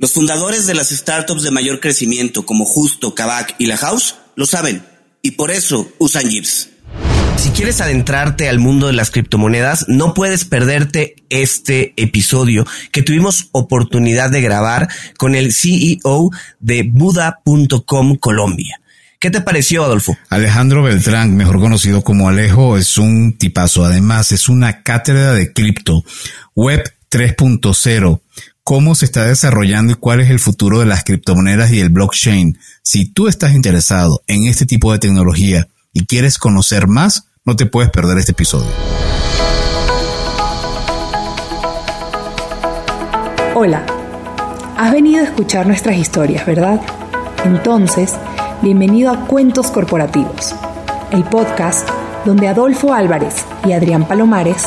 Los fundadores de las startups de mayor crecimiento como Justo, Kavak y La House lo saben y por eso usan Jeeps. Si quieres adentrarte al mundo de las criptomonedas, no puedes perderte este episodio que tuvimos oportunidad de grabar con el CEO de Buda.com Colombia. ¿Qué te pareció, Adolfo? Alejandro Beltrán, mejor conocido como Alejo, es un tipazo. Además, es una cátedra de cripto, web 3.0, cómo se está desarrollando y cuál es el futuro de las criptomonedas y el blockchain. Si tú estás interesado en este tipo de tecnología y quieres conocer más, no te puedes perder este episodio. Hola, has venido a escuchar nuestras historias, ¿verdad? Entonces, bienvenido a Cuentos Corporativos, el podcast donde Adolfo Álvarez y Adrián Palomares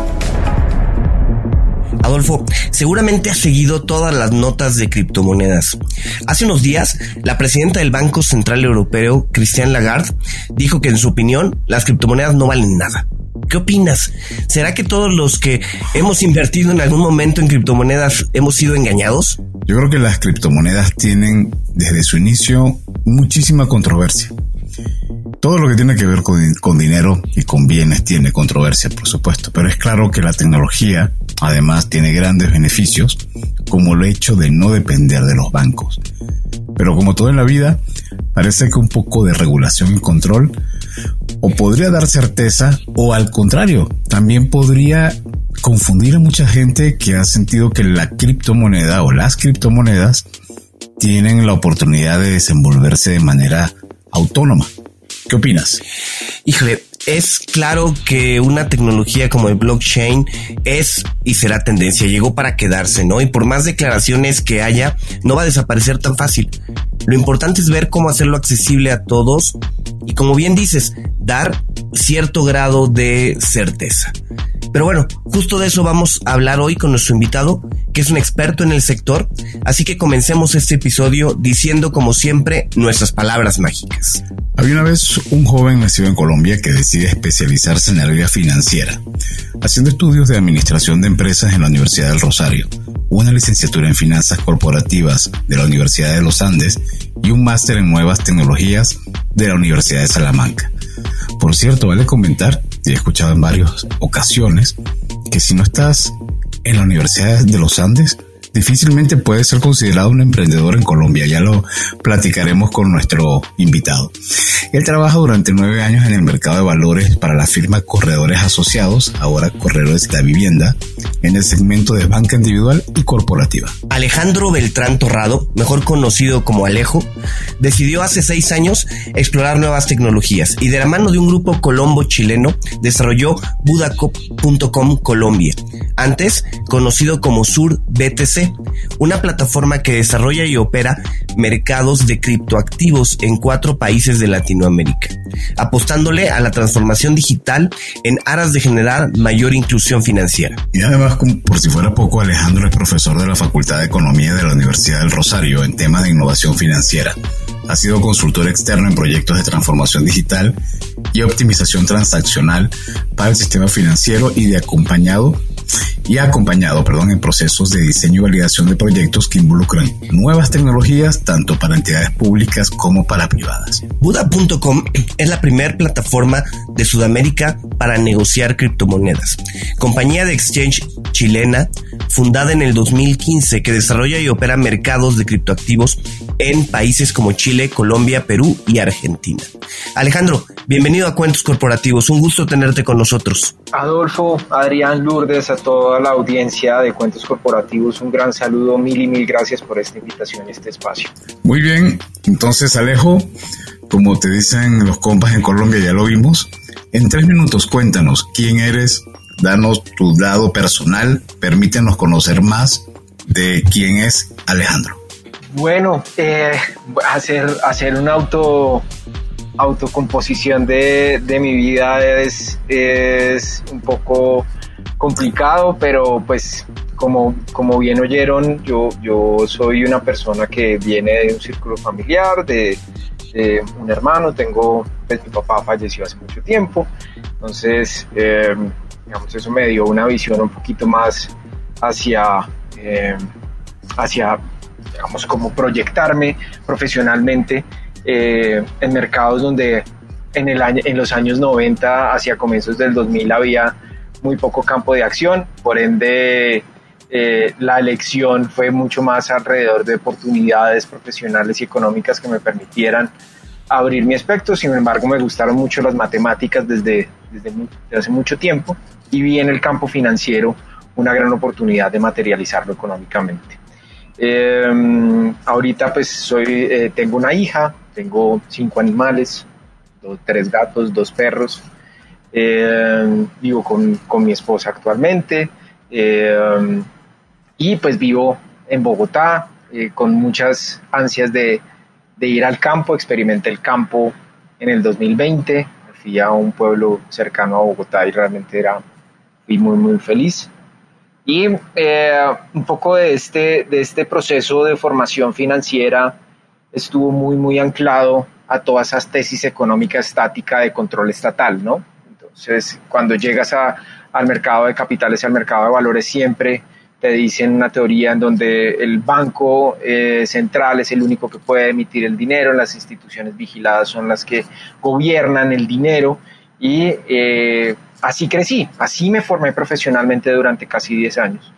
Adolfo, seguramente has seguido todas las notas de criptomonedas. Hace unos días, la presidenta del Banco Central Europeo, Christiane Lagarde, dijo que en su opinión las criptomonedas no valen nada. ¿Qué opinas? ¿Será que todos los que hemos invertido en algún momento en criptomonedas hemos sido engañados? Yo creo que las criptomonedas tienen desde su inicio muchísima controversia. Todo lo que tiene que ver con, dinero y con bienes tiene controversia, por supuesto, pero es claro que la tecnología además tiene grandes beneficios, como el hecho de no depender de los bancos. Pero como todo en la vida, parece que un poco de regulación y control o podría dar certeza o al contrario, también podría confundir a mucha gente que ha sentido que la criptomoneda o las criptomonedas tienen la oportunidad de desenvolverse de manera autónoma. ¿Qué opinas? Híjole, es claro que una tecnología como el blockchain es y será tendencia, llegó para quedarse, ¿no? Y por más declaraciones que haya, no va a desaparecer tan fácil. Lo importante es ver cómo hacerlo accesible a todos y como bien dices, dar cierto grado de certeza. Pero bueno, justo de eso vamos a hablar hoy con nuestro invitado, que es un experto en el sector, así que comencemos este episodio diciendo como siempre nuestras palabras mágicas. Había una vez un joven nacido en Colombia que decide especializarse en área financiera, haciendo estudios de administración de empresas en la Universidad del Rosario, una licenciatura en finanzas corporativas de la Universidad de los Andes y un máster en nuevas tecnologías de la Universidad de Salamanca. Por cierto, vale comentar, y he escuchado en varias ocasiones, que si no estás en la Universidad de los Andes, difícilmente puede ser considerado un emprendedor en Colombia. Ya lo platicaremos con nuestro invitado. Él trabaja durante nueve años en el mercado de valores para la firma Corredores Asociados, ahora Corredores de la Vivienda, en el segmento de banca individual y corporativa. Alejandro Beltrán Torrado, mejor conocido como Alejo, decidió hace seis años explorar nuevas tecnologías y de la mano de un grupo colombo chileno desarrolló budacop.com Colombia, antes conocido como Sur BTC, una plataforma que desarrolla y opera mercados de criptoactivos en cuatro países de Latinoamérica, apostándole a la transformación digital en aras de generar mayor inclusión financiera. Y además, por si fuera poco, Alejandro es profesor de la Facultad de Economía de la Universidad del Rosario en temas de innovación financiera. Ha sido consultor externo en proyectos de transformación digital y optimización transaccional para el sistema financiero y de acompañado y ha acompañado, perdón, en procesos de diseño y validación de proyectos que involucran nuevas tecnologías tanto para entidades públicas como para privadas. Buda.com es la primera plataforma de Sudamérica para negociar criptomonedas. Compañía de exchange chilena fundada en el 2015 que desarrolla y opera mercados de criptoactivos en países como Chile, Colombia, Perú y Argentina. Alejandro, bienvenido a Cuentos Corporativos. Un gusto tenerte con nosotros. Adolfo, Adrián Lourdes, a toda la audiencia de Cuentos Corporativos, un gran saludo, mil y mil gracias por esta invitación, este espacio. Muy bien, entonces Alejo, como te dicen los compas en Colombia, ya lo vimos. En tres minutos cuéntanos quién eres, danos tu lado personal, permítenos conocer más de quién es Alejandro. Bueno, eh, hacer, hacer un auto autocomposición de, de mi vida es, es un poco complicado, pero pues como, como bien oyeron, yo, yo soy una persona que viene de un círculo familiar, de, un hermano, tengo, pues mi papá falleció hace mucho tiempo, entonces, eh, digamos, eso me dio una visión un poquito más hacia, eh, hacia digamos, como proyectarme profesionalmente eh, en mercados donde en, el año, en los años 90 hacia comienzos del 2000 había muy poco campo de acción, por ende eh, la elección fue mucho más alrededor de oportunidades profesionales y económicas que me permitieran abrir mi aspecto, sin embargo me gustaron mucho las matemáticas desde, desde, hace mucho tiempo y vi en el campo financiero una gran oportunidad de materializarlo económicamente. Eh, ahorita pues soy, eh, tengo una hija, tengo cinco animales, tres gatos, dos perros. Eh, vivo con, con, mi esposa actualmente. Eh, y pues vivo en Bogotá eh, con muchas ansias de, de, ir al campo. Experimenté el campo en el 2020. Fui a un pueblo cercano a Bogotá y realmente era, fui muy, muy feliz. Y un poco de este, de este proceso de formación financiera estuvo muy, muy anclado a todas esas tesis económica estática de control estatal, ¿no? Entonces, cuando llegas a, al mercado de capitales al mercado de valores, siempre te dicen una teoría en donde el banco eh, central es el único que puede emitir el dinero, las instituciones vigiladas son las que gobiernan el dinero y eh, así crecí, así me formé profesionalmente durante casi 10 años.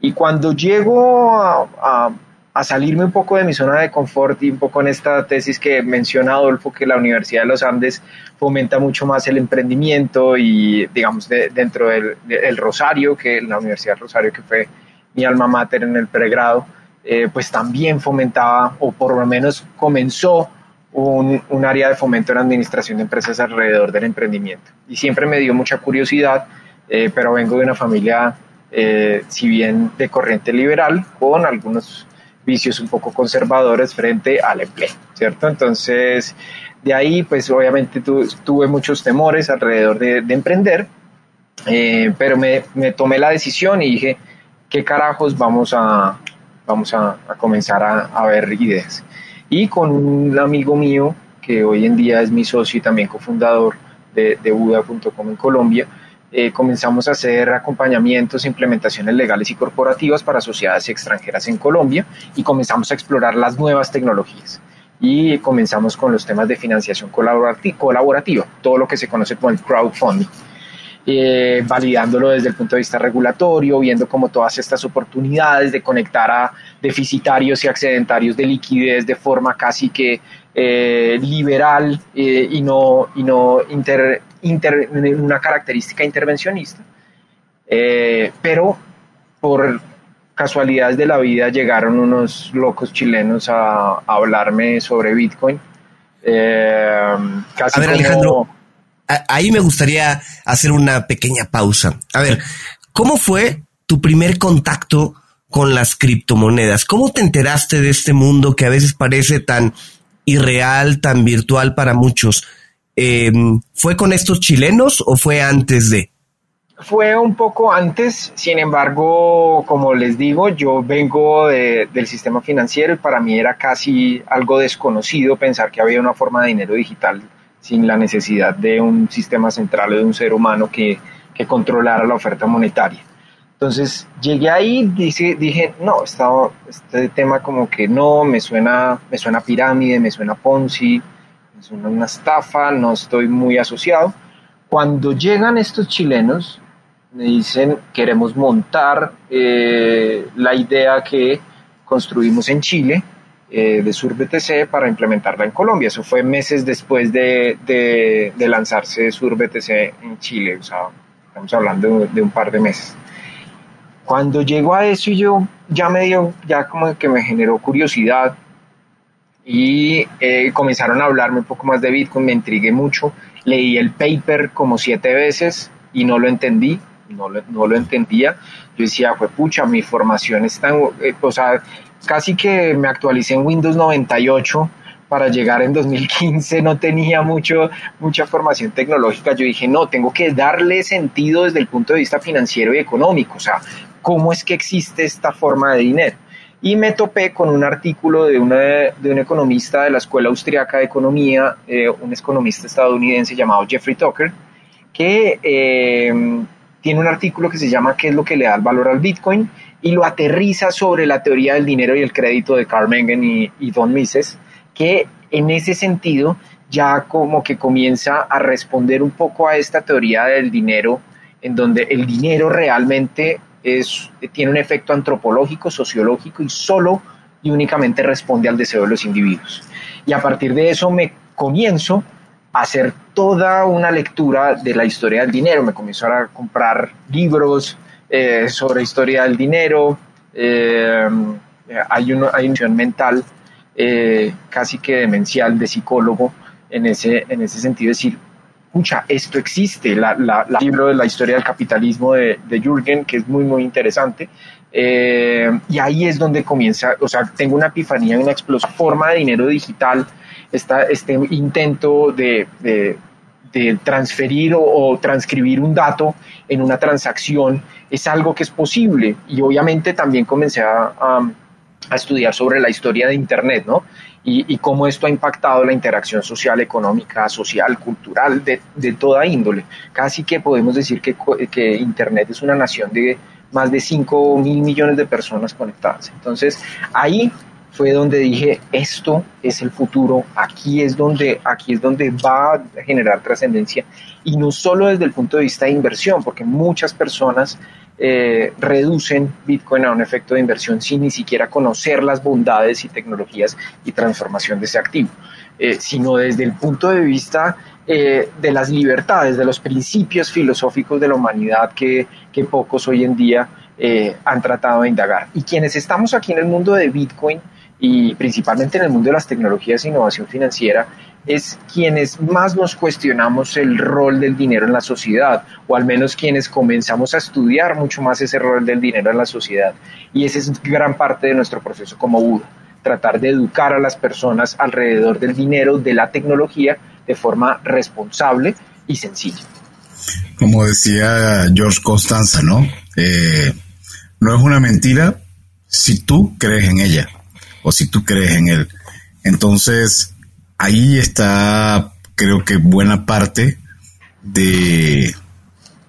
Y cuando llego a a salirme un poco de mi zona de confort y un poco en esta tesis que menciona Adolfo, que la Universidad de los Andes fomenta mucho más el emprendimiento y, digamos, dentro del Rosario, que la Universidad del Rosario, que fue mi alma mater en el pregrado, eh, pues también fomentaba, o por lo menos comenzó un, un, área de fomento en administración de empresas alrededor del emprendimiento. Y siempre me dio mucha curiosidad, eh, pero vengo de una familia, eh, si bien de corriente liberal, con algunos vicios un poco conservadores frente al empleo, ¿cierto? Entonces, de ahí, pues obviamente tuve muchos temores alrededor de, emprender, eh, pero me, me, tomé la decisión y dije, ¿qué carajos vamos a, vamos a, comenzar a, a, ver ideas? Y con un amigo mío, que hoy en día es mi socio y también cofundador de, de Buda.com en Colombia, eh, comenzamos a hacer acompañamientos, implementaciones legales y corporativas para sociedades extranjeras en Colombia y comenzamos a explorar las nuevas tecnologías. Y comenzamos con los temas de financiación colaborativa, todo lo que se conoce como el crowdfunding. eh, validándolo desde el punto de vista regulatorio, viendo como todas estas oportunidades de conectar a deficitarios y excedentarios de liquidez de forma casi que eh, liberal eh, y no, y no inter, una característica intervencionista. pero por casualidades de la vida llegaron unos locos chilenos a, hablarme sobre Bitcoin. casi a ver, Alejandro ahí me gustaría hacer una pequeña pausa. A ver, ¿cómo fue tu primer contacto con las criptomonedas? ¿Cómo te enteraste de este mundo que a veces parece tan irreal, tan virtual para muchos? Em, ¿Fue con estos chilenos o fue antes de? Fue un poco antes, sin embargo, como les digo, yo vengo del sistema financiero y para mí era casi algo desconocido pensar que había una forma de dinero digital sin la necesidad de un sistema central o de un ser humano que, que controlara la oferta monetaria. Entonces llegué ahí, dije, dije no, este tema como que no, me suena, me suena pirámide, me suena Ponzi, me suena una estafa, no estoy muy asociado. Cuando llegan estos chilenos, me dicen, queremos montar eh, la idea que construimos en Chile, eh, de SurBTC para implementarla en Colombia. Eso fue meses después de, de, lanzarse SurBTC en Chile, o sea, estamos hablando de, un par de meses. Cuando llegó a eso yo ya me dio, ya como que me generó curiosidad y eh, comenzaron a hablarme un poco más de Bitcoin, me intrigué mucho, leí el paper como siete veces y no lo entendí, no lo, no lo entendía. Yo decía, fue pucha, mi formación está, eh, o sea, casi que me actualicé en Windows 98 para llegar en 2015, no tenía mucho, mucha formación tecnológica. Yo dije, no, tengo que darle sentido desde el punto de vista financiero y económico, o sea, cómo es que existe esta forma de dinero. Y me topé con un artículo de, una, de un economista de la Escuela Austriaca de Economía, eh, un economista estadounidense llamado Jeffrey Tucker, que eh, tiene un artículo que se llama ¿Qué es lo que le da el valor al Bitcoin? y lo aterriza sobre la teoría del dinero y el crédito de Carl Mengen y, Don Mises, que en ese sentido ya como que comienza a responder un poco a esta teoría del dinero, en donde el dinero realmente es, tiene un efecto antropológico, sociológico y solo y únicamente responde al deseo de los individuos. Y a partir de eso me comienzo a hacer toda una lectura de la historia del dinero, me comienzo a comprar libros, eh, sobre historia del dinero, eh, hay, uno, hay una mental eh, casi que demencial de psicólogo en ese, en ese sentido, decir, escucha, esto existe, la, la, libro de la historia del capitalismo de, de Jürgen, que es muy, muy interesante, y ahí es donde comienza, o sea, tengo una epifanía, una explosión, forma de dinero digital, este intento de, de transferir o, transcribir un dato en una transacción es algo que es posible. Y obviamente también comencé a, estudiar sobre la historia de Internet, ¿no? Y, cómo esto ha impactado la interacción social, económica, social, cultural, de, de toda índole. Casi que podemos decir que, que Internet es una nación de más de 5 mil millones de personas conectadas. Entonces, ahí fue donde dije, esto es el futuro, aquí es donde, aquí es donde va a generar trascendencia, y no solo desde el punto de vista de inversión, porque muchas personas eh, reducen Bitcoin a un efecto de inversión sin ni siquiera conocer las bondades y tecnologías y transformación de ese activo, eh, sino desde el punto de vista eh, de las libertades, de los principios filosóficos de la humanidad que, que pocos hoy en día han tratado de indagar. Y quienes estamos aquí en el mundo de Bitcoin, y principalmente en el mundo de las tecnologías e innovación financiera, es quienes más nos cuestionamos el rol del dinero en la sociedad, o al menos quienes comenzamos a estudiar mucho más ese rol del dinero en la sociedad. Y esa es gran parte de nuestro proceso como Buda, tratar de educar a las personas alrededor del dinero, de la tecnología, de forma responsable y sencilla. Como decía George Constanza, ¿no? Eh, no es una mentira si tú crees en ella o si tú crees en él. Entonces, ahí está, creo que buena parte de,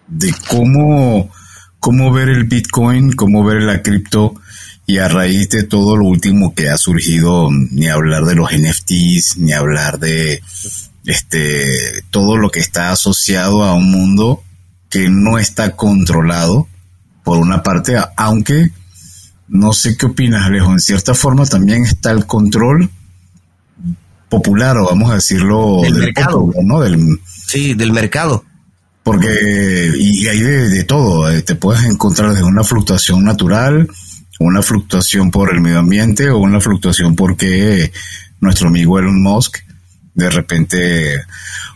de cómo, cómo ver el Bitcoin, cómo ver la cripto y a raíz de todo lo último que ha surgido, ni hablar de los NFTs, ni hablar de este todo lo que está asociado a un mundo que no está controlado por una parte, aunque no sé qué opinas, Alejo, en cierta forma también está el control popular, o vamos a decirlo, del, mercado, ¿no? Del, sí, del mercado. Porque, y, hay de, todo, eh, te puedes encontrar desde una fluctuación natural, una fluctuación por el medio ambiente o una fluctuación porque nuestro amigo Elon Musk de repente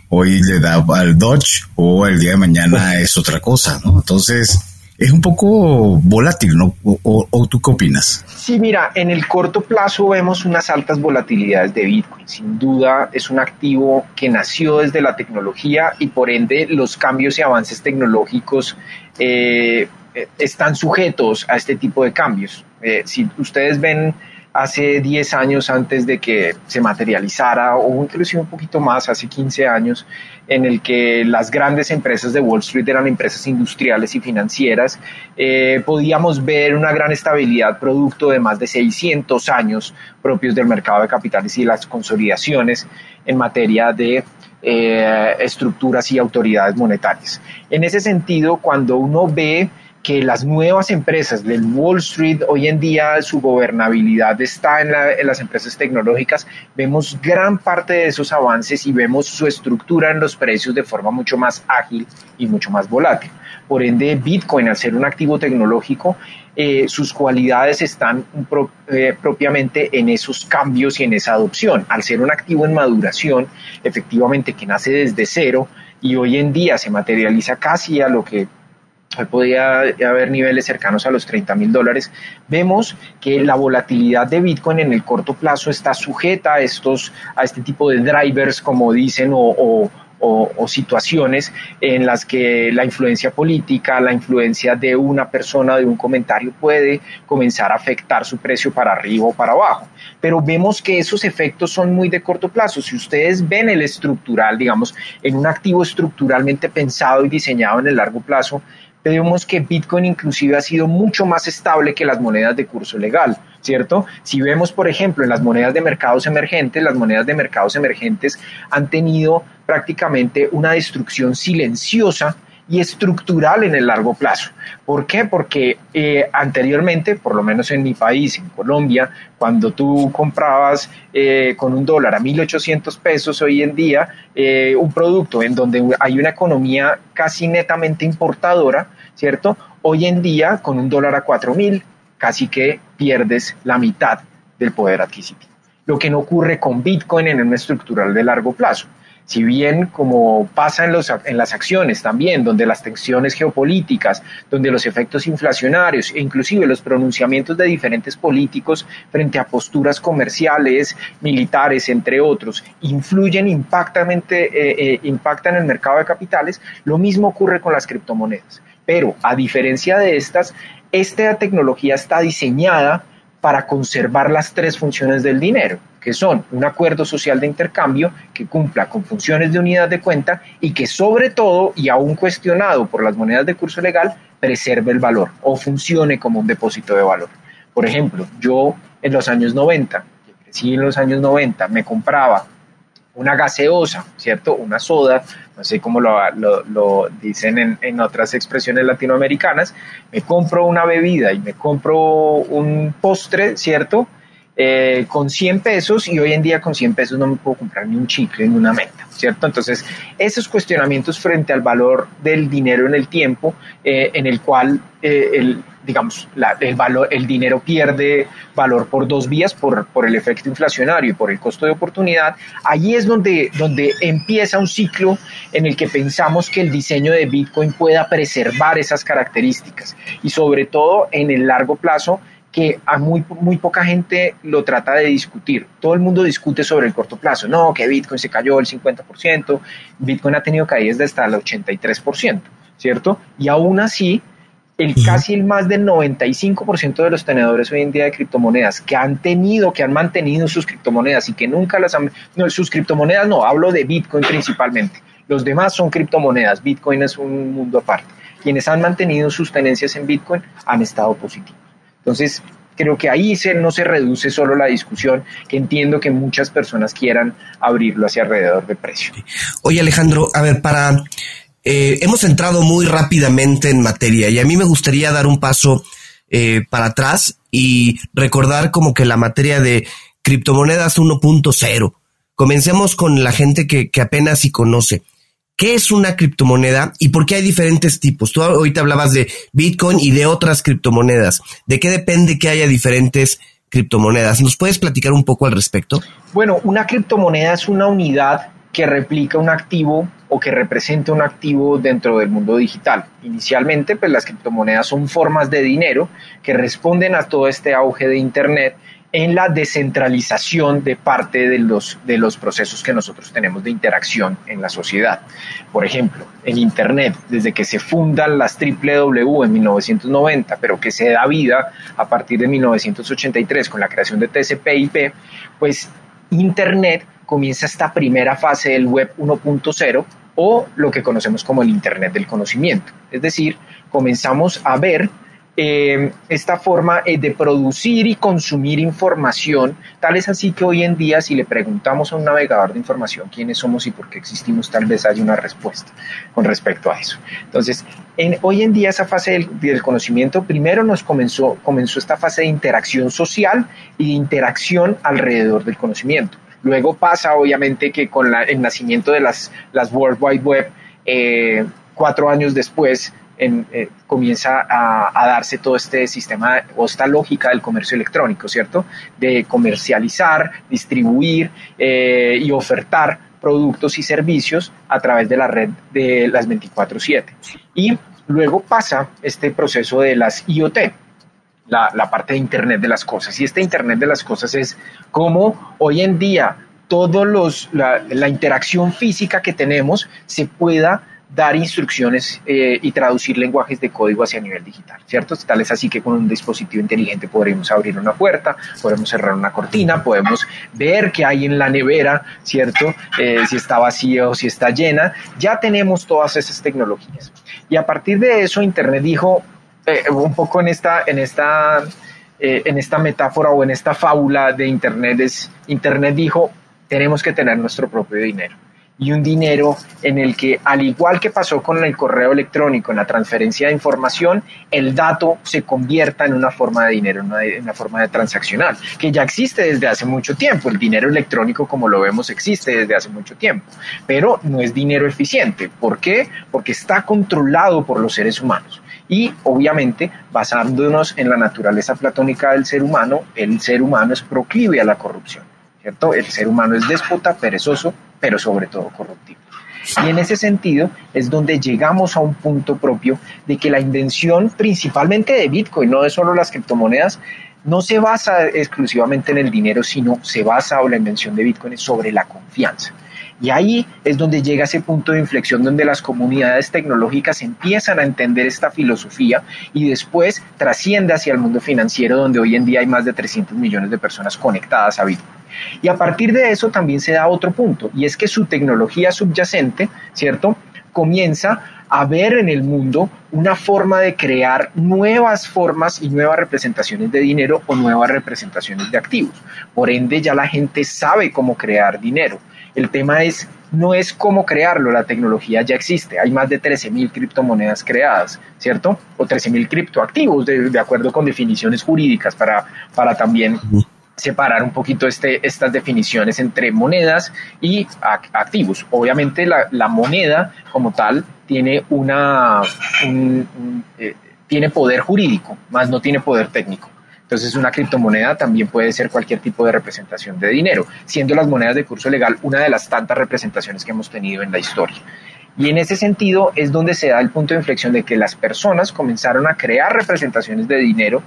hoy le da al Dodge o el día de mañana es otra cosa, ¿no? Entonces, es un poco volátil, ¿no? O, tú qué opinas? Sí, mira, en el corto plazo vemos unas altas volatilidades de Bitcoin. Sin duda es un activo que nació desde la tecnología y por ende los cambios y avances tecnológicos eh, eh, están sujetos a este tipo de cambios. Eh, si ustedes ven hace 10 años antes de que se materializara, o inclusive un poquito más, hace 15 años, en el que las grandes empresas de Wall Street eran empresas industriales y financieras, eh, podíamos ver una gran estabilidad producto de más de 600 años propios del mercado de capitales y las consolidaciones en materia de eh, estructuras y autoridades monetarias. En ese sentido, cuando uno ve que las nuevas empresas del Wall Street hoy en día su gobernabilidad está en, las empresas tecnológicas, vemos gran parte de esos avances y vemos su estructura en los precios de forma mucho más ágil y mucho más volátil. Por ende, Bitcoin, al ser un activo tecnológico, eh, sus cualidades están eh, propiamente en esos cambios y en esa adopción. Al ser un activo en maduración, efectivamente que nace desde cero y hoy en día se materializa casi a lo que podía haber niveles cercanos a los 30 mil dólares, vemos que la volatilidad de Bitcoin en el corto plazo está sujeta a, estos, a este tipo de drivers, como dicen, o, situaciones en las que la influencia política, la influencia de una persona, de un comentario puede comenzar a afectar su precio para arriba o para abajo. Pero vemos que esos efectos son muy de corto plazo. Si ustedes ven el estructural, digamos, en un activo estructuralmente pensado y diseñado en el largo plazo, vemos que Bitcoin inclusive ha sido mucho más estable que las monedas de curso legal, ¿cierto? Si vemos, por ejemplo, en las monedas de mercados emergentes, las monedas de mercados emergentes han tenido prácticamente una destrucción silenciosa y estructural en el largo plazo. ¿Por qué? Porque eh, anteriormente, por lo menos en mi país, en Colombia, cuando tú comprabas eh, con un dólar a 1.800 pesos hoy en día, eh, un producto en donde hay una economía casi netamente importadora, ¿cierto? Hoy en día, con un dólar a 4.000, casi que pierdes la mitad del poder adquisitivo. Lo que no ocurre con Bitcoin en una estructural de largo plazo si bien como pasa en, los, las acciones también, donde las tensiones geopolíticas, donde los efectos inflacionarios e inclusive los pronunciamientos de diferentes políticos frente a posturas comerciales, militares, entre otros, influyen, impactamente, eh, eh, impactan el mercado de capitales, lo mismo ocurre con las criptomonedas. Pero a diferencia de estas, esta tecnología está diseñada para conservar las tres funciones del dinero que son un acuerdo social de intercambio que cumpla con funciones de unidad de cuenta y que sobre todo, y aún cuestionado por las monedas de curso legal, preserve el valor o funcione como un depósito de valor. Por ejemplo, yo en los años 90, sí en los años 90, me compraba una gaseosa, ¿cierto? Una soda, no sé cómo lo, lo, dicen en, en, otras expresiones latinoamericanas, me compro una bebida y me compro un postre, ¿cierto? Eh, con 100 pesos y hoy en día con 100 pesos no me puedo comprar ni un chicle ni una meta, ¿cierto? Entonces, esos cuestionamientos frente al valor del dinero en el tiempo, eh, en el cual eh, el, digamos, el, valor, el dinero pierde valor por dos vías, por, por el efecto inflacionario y por el costo de oportunidad, allí es donde, donde empieza un ciclo en el que pensamos que el diseño de Bitcoin pueda preservar esas características y sobre todo en el largo plazo que a muy, muy poca gente lo trata de discutir. Todo el mundo discute sobre el corto plazo. No, que Bitcoin se cayó el 50%, Bitcoin ha tenido caídas de hasta el 83%, ¿cierto? Y aún así, el casi el más del 95% de los tenedores hoy en día de criptomonedas que han tenido, que han mantenido sus criptomonedas y que nunca las han... No, sus criptomonedas no, hablo de Bitcoin principalmente. Los demás son criptomonedas, Bitcoin es un mundo aparte. Quienes han mantenido sus tenencias en Bitcoin han estado positivos. Entonces, creo que ahí se, no se reduce solo la discusión, que entiendo que muchas personas quieran abrirlo hacia alrededor de precio. Oye, Alejandro, a ver, para eh, hemos entrado muy rápidamente en materia y a mí me gustaría dar un paso eh, para atrás y recordar como que la materia de criptomonedas 1.0. Comencemos con la gente que, que apenas si conoce. ¿Qué es una criptomoneda y por qué hay diferentes tipos? Tú ahorita hablabas de Bitcoin y de otras criptomonedas. ¿De qué depende que haya diferentes criptomonedas? ¿Nos puedes platicar un poco al respecto? Bueno, una criptomoneda es una unidad que replica un activo o que representa un activo dentro del mundo digital. Inicialmente, pues las criptomonedas son formas de dinero que responden a todo este auge de Internet en la descentralización de parte de los, de los procesos que nosotros tenemos de interacción en la sociedad. Por ejemplo, en Internet, desde que se fundan las www en 1990, pero que se da vida a partir de 1983 con la creación de TCP/IP, pues Internet comienza esta primera fase del web 1.0 o lo que conocemos como el Internet del conocimiento. Es decir, comenzamos a ver eh, esta forma eh, de producir y consumir información, tal es así que hoy en día si le preguntamos a un navegador de información quiénes somos y por qué existimos, tal vez haya una respuesta con respecto a eso. Entonces, en, hoy en día esa fase del, del, conocimiento, primero nos comenzó, comenzó esta fase de interacción social y de interacción alrededor del conocimiento. Luego pasa, obviamente, que con la, el nacimiento de las, las World Wide Web, eh, cuatro años después, en, eh, comienza a, darse todo este sistema o esta lógica del comercio electrónico, ¿cierto? De comercializar, distribuir eh, y ofertar productos y servicios a través de la red de las 24/7. Y luego pasa este proceso de las IoT, la, parte de Internet de las cosas. Y este Internet de las cosas es cómo hoy en día todos los, la interacción física que tenemos se pueda dar instrucciones eh, y traducir lenguajes de código hacia nivel digital, ¿cierto? Tal es así que con un dispositivo inteligente podremos abrir una puerta, podemos cerrar una cortina, podemos ver qué hay en la nevera, ¿cierto? Eh, si está vacía o si está llena. Ya tenemos todas esas tecnologías. Y a partir de eso, Internet dijo, eh, un poco en esta, en esta, en esta metáfora o en esta fábula de Internet, es, Internet dijo, tenemos que tener nuestro propio dinero y un dinero en el que, al igual que pasó con el correo electrónico, en la transferencia de información, el dato se convierta en una forma de dinero, en una, forma de transaccional, que ya existe desde hace mucho tiempo. El dinero electrónico, como lo vemos, existe desde hace mucho tiempo, pero no es dinero eficiente. ¿Por qué? Porque está controlado por los seres humanos. Y obviamente, basándonos en la naturaleza platónica del ser humano, el ser humano es proclive a la corrupción. ¿cierto? El ser humano es déspota, perezoso, pero sobre todo corruptible. Y en ese sentido es donde llegamos a un punto propio de que la invención principalmente de Bitcoin, no de solo las criptomonedas, no se basa exclusivamente en el dinero, sino se basa o la invención de Bitcoin sobre la confianza. Y ahí es donde llega ese punto de inflexión donde las comunidades tecnológicas empiezan a entender esta filosofía y después trasciende hacia el mundo financiero donde hoy en día hay más de 300 millones de personas conectadas a Bitcoin. Y a partir de eso también se da otro punto y es que su tecnología subyacente, ¿cierto? Comienza a ver en el mundo una forma de crear nuevas formas y nuevas representaciones de dinero o nuevas representaciones de activos. Por ende, ya la gente sabe cómo crear dinero. El tema es, no es cómo crearlo, la tecnología ya existe. Hay más de 13.000 criptomonedas creadas, ¿cierto? O 13.000 criptoactivos, de, de acuerdo con definiciones jurídicas, para, para también separar un poquito este, estas definiciones entre monedas y activos. Obviamente la, la moneda como tal tiene, una, un, eh, tiene poder jurídico, más no tiene poder técnico. Entonces una criptomoneda también puede ser cualquier tipo de representación de dinero, siendo las monedas de curso legal una de las tantas representaciones que hemos tenido en la historia. Y en ese sentido es donde se da el punto de inflexión de que las personas comenzaron a crear representaciones de dinero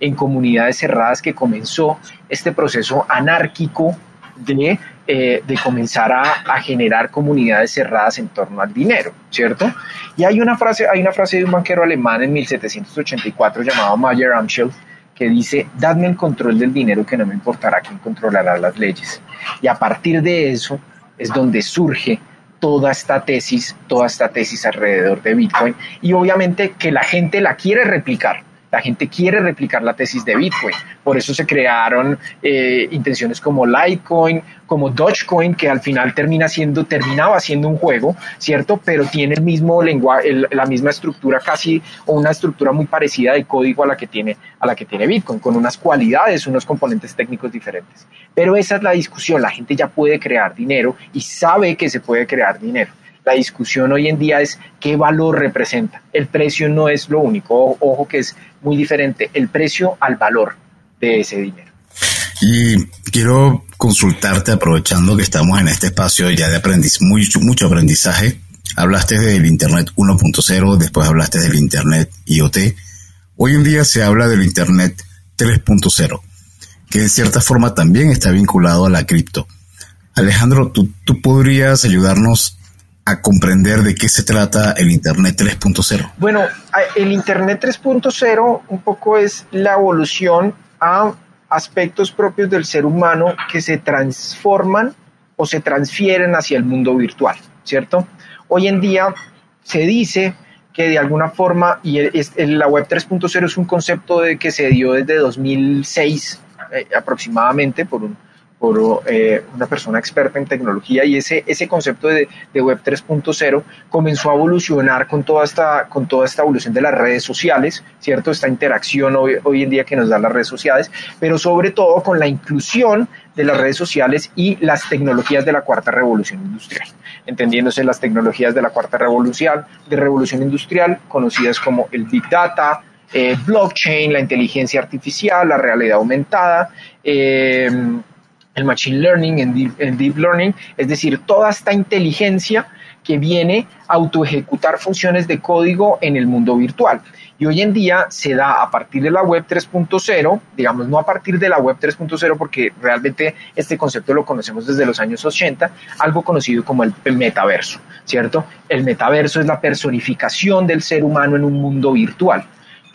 en comunidades cerradas que comenzó este proceso anárquico de, eh, de comenzar a, a, generar comunidades cerradas en torno al dinero, ¿cierto? Y hay una frase, hay una frase de un banquero alemán en 1784 llamado Mayer Amschel que dice, dadme el control del dinero que no me importará quién controlará las leyes. Y a partir de eso es donde surge toda esta tesis, toda esta tesis alrededor de Bitcoin y obviamente que la gente la quiere replicar La gente quiere replicar la tesis de Bitcoin. Por eso se crearon eh, intenciones como Litecoin, como Dogecoin, que al final termina siendo, terminaba siendo un juego, ¿cierto? Pero tiene el mismo lenguaje, la misma estructura casi, o una estructura muy parecida de código a la que tiene, a la que tiene Bitcoin, con unas cualidades, unos componentes técnicos diferentes. Pero esa es la discusión. La gente ya puede crear dinero y sabe que se puede crear dinero. La discusión hoy en día es qué valor representa. El precio no es lo único, ojo que es muy diferente, el precio al valor de ese dinero. Y quiero consultarte, aprovechando que estamos en este espacio ya de aprendiz, mucho, mucho aprendizaje. Hablaste del Internet 1.0, después hablaste del Internet IoT. Hoy en día se habla del Internet 3.0, que de cierta forma también está vinculado a la cripto. Alejandro, ¿tú, ¿tú podrías ayudarnos a comprender de qué se trata el Internet 3.0? Bueno, el Internet 3.0 un poco es la evolución a aspectos propios del ser humano que se transforman o se transfieren hacia el mundo virtual, ¿cierto? Hoy en día se dice que de alguna forma, y la web 3.0 es un concepto de que se dio desde 2006 eh, aproximadamente por un por eh, una persona experta en tecnología y ese, ese concepto de, Web 3.0 comenzó a evolucionar con toda, esta, con toda esta evolución de las redes sociales, ¿cierto? Esta interacción hoy, hoy en día que nos dan las redes sociales, pero sobre todo con la inclusión de las redes sociales y las tecnologías de la cuarta revolución industrial, entendiéndose las tecnologías de la cuarta revolución, de revolución industrial, conocidas como el Big Data, eh, blockchain, la inteligencia artificial, la realidad aumentada, eh, el machine learning, en deep, learning, es decir, toda esta inteligencia que viene a autoejecutar funciones de código en el mundo virtual. Y hoy en día se da a partir de la web 3.0, digamos, no a partir de la web 3.0 porque realmente este concepto lo conocemos desde los años 80, algo conocido como el, metaverso, ¿cierto? El metaverso es la personificación del ser humano en un mundo virtual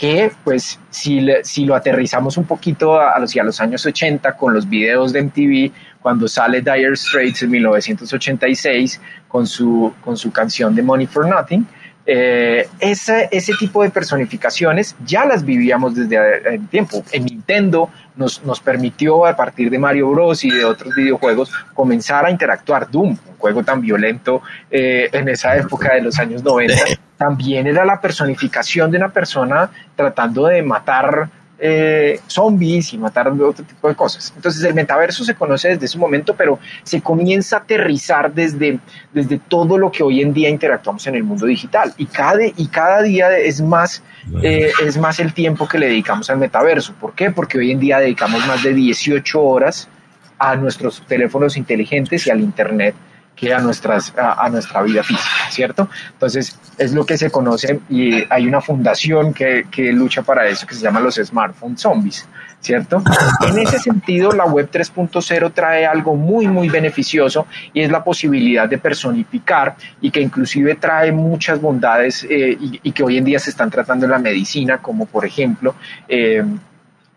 que pues si, si lo aterrizamos un poquito a, los, a los años 80 con los videos de MTV, cuando sale Dire Straits en 1986 con su, con su canción de Money for Nothing, eh, ese, ese tipo de personificaciones ya las vivíamos desde el tiempo. En Nintendo nos, nos permitió, a partir de Mario Bros. y de otros videojuegos, comenzar a interactuar. Doom, un juego tan violento eh, en esa época de los años 90, también era la personificación de una persona tratando de matar eh, zombies y matar otro tipo de cosas. Entonces el metaverso se conoce desde ese momento, pero se comienza a aterrizar desde, desde todo lo que hoy en día interactuamos en el mundo digital. Y cada, y cada día es más, eh, es más el tiempo que le dedicamos al metaverso. ¿Por qué? Porque hoy en día dedicamos más de 18 horas a nuestros teléfonos inteligentes y al Internet que a, nuestras, a, nuestra vida física, ¿cierto? Entonces, es lo que se conoce y hay una fundación que, que lucha para eso que se llama los Smartphone Zombies, ¿cierto? En ese sentido, la Web 3.0 trae algo muy, muy beneficioso y es la posibilidad de personificar y que inclusive trae muchas bondades eh, y, que hoy en día se están tratando en la medicina, como por ejemplo... Eh,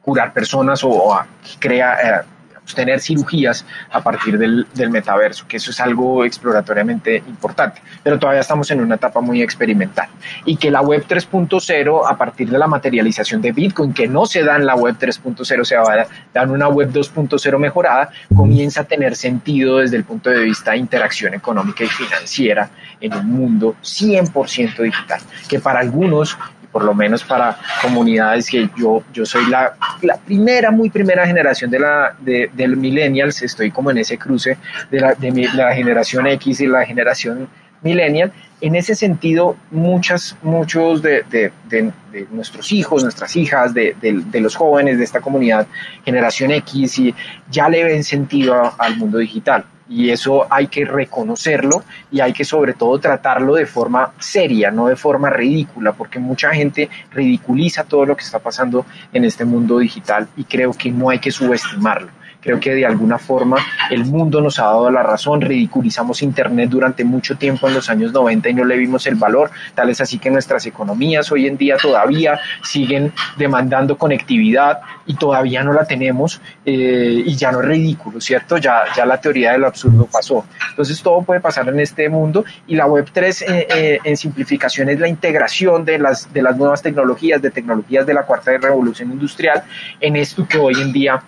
curar personas o, crea, eh, tener cirugías a partir del, metaverso, que eso es algo exploratoriamente importante, pero todavía estamos en una etapa muy experimental. Y que la web 3.0, a partir de la materialización de Bitcoin, que no se da en la web 3.0, se va a dar una web 2.0 mejorada, comienza a tener sentido desde el punto de vista de interacción económica y financiera en un mundo 100% digital, que para algunos por lo menos para comunidades que yo, yo soy la, la primera, muy primera generación de la, de, del millennials, estoy como en ese cruce de la, de, la generación X y la generación millennial. En ese sentido, muchas, muchos de, de, de, nuestros hijos, nuestras hijas, de, los jóvenes de esta comunidad, generación X, y ya le ven sentido al mundo digital y eso hay que reconocerlo y hay que sobre todo tratarlo de forma seria, no de forma ridícula, porque mucha gente ridiculiza todo lo que está pasando en este mundo digital y creo que no hay que subestimarlo Creo que de alguna forma el mundo nos ha dado la razón, ridiculizamos Internet durante mucho tiempo en los años 90 y no le vimos el valor, tal es así que nuestras economías hoy en día todavía siguen demandando conectividad y todavía no la tenemos eh, y ya no es ridículo, ¿cierto? Ya, ya la teoría del absurdo pasó. Entonces todo puede pasar en este mundo y la Web3 eh, eh, en simplificación es la integración de las, de las nuevas tecnologías, de tecnologías de la cuarta revolución industrial en esto que hoy en día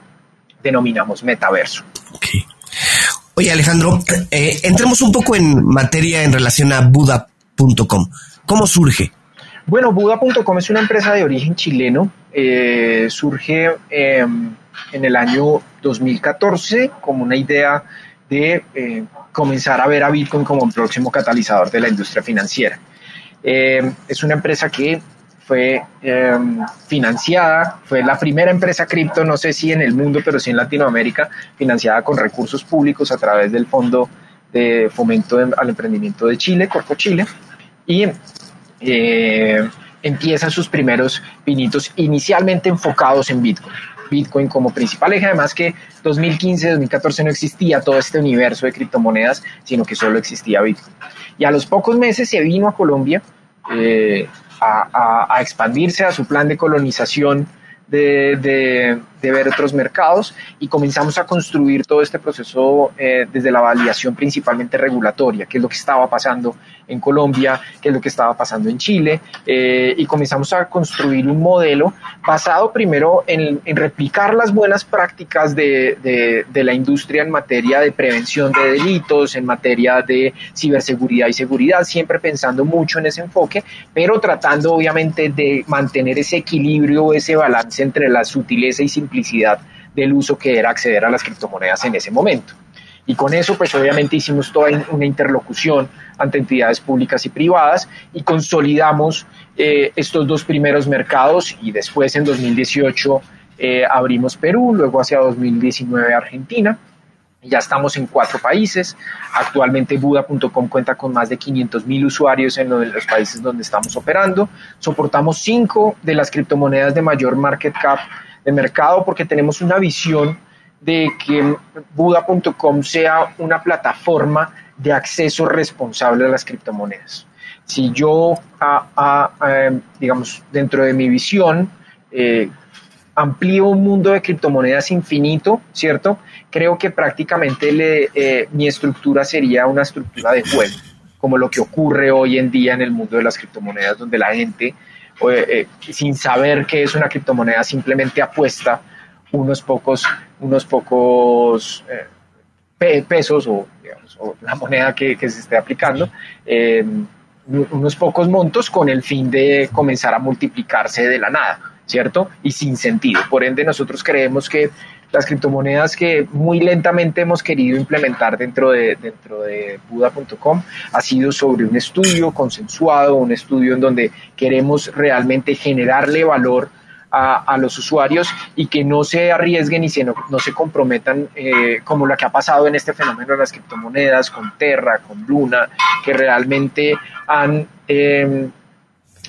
denominamos metaverso. Oye Alejandro, eh, entremos un poco en materia en relación a Buda.com. ¿Cómo surge? Bueno, Buda.com es una empresa de origen chileno. Eh, surge em, en el año 2014 como una idea de eh, comenzar a ver a Bitcoin como un próximo catalizador de la industria financiera. Es una empresa que fue em, financiada, fue la primera empresa cripto, no sé si en el mundo, pero sí en Latinoamérica, financiada con recursos públicos a través del Fondo de Fomento al Emprendimiento de Chile, Corpo Chile, y eh, empiezan sus primeros pinitos inicialmente enfocados en Bitcoin. Bitcoin como principal eje, además que 2015, 2014 no existía todo este universo de criptomonedas, sino que solo existía Bitcoin. Y a los pocos meses se vino a Colombia, eh, a, expandirse a su plan de colonización de, ver otros mercados y comenzamos a construir todo este proceso eh, desde la validación principalmente regulatoria, qué es lo que estaba pasando en Colombia, qué es lo que estaba pasando en Chile, eh, y comenzamos a construir un modelo basado primero en, replicar las buenas prácticas de, de, la industria en materia de prevención de delitos, en materia de ciberseguridad y seguridad, siempre pensando mucho en ese enfoque, pero tratando obviamente de mantener ese equilibrio, ese balance entre la sutileza y simplicidad del uso que era acceder a las criptomonedas en ese momento. Y con eso, pues obviamente hicimos toda una interlocución ante entidades públicas y privadas y consolidamos eh, estos dos primeros mercados y después en 2018 eh, abrimos Perú, luego hacia 2019 Argentina. Ya estamos en cuatro países. Actualmente Buda.com cuenta con más de 500 mil usuarios en los países donde estamos operando. Soportamos cinco de las criptomonedas de mayor market cap de mercado porque tenemos una visión de que Buda.com sea una plataforma de acceso responsable a las criptomonedas. Si yo, digamos, dentro de mi visión, eh, amplío un mundo de criptomonedas infinito, ¿cierto? Creo que prácticamente le, eh, mi estructura sería una estructura de juego, como lo que ocurre hoy en día en el mundo de las criptomonedas, donde la gente eh, sin saber qué es una criptomoneda, simplemente apuesta unos pocos, unos pocos eh, pesos o, la moneda que, se esté aplicando, em, unos pocos montos con el fin de comenzar a multiplicarse de la nada, ¿cierto? Y sin sentido. Por ende, nosotros creemos que las criptomonedas que muy lentamente hemos querido implementar dentro de, dentro de Buda.com ha sido sobre un estudio consensuado, un estudio en donde queremos realmente generarle valor a, los usuarios y que no se arriesguen y se no, se comprometan eh, como lo que ha pasado en este fenómeno de las criptomonedas con Terra, con Luna, que realmente han, eh,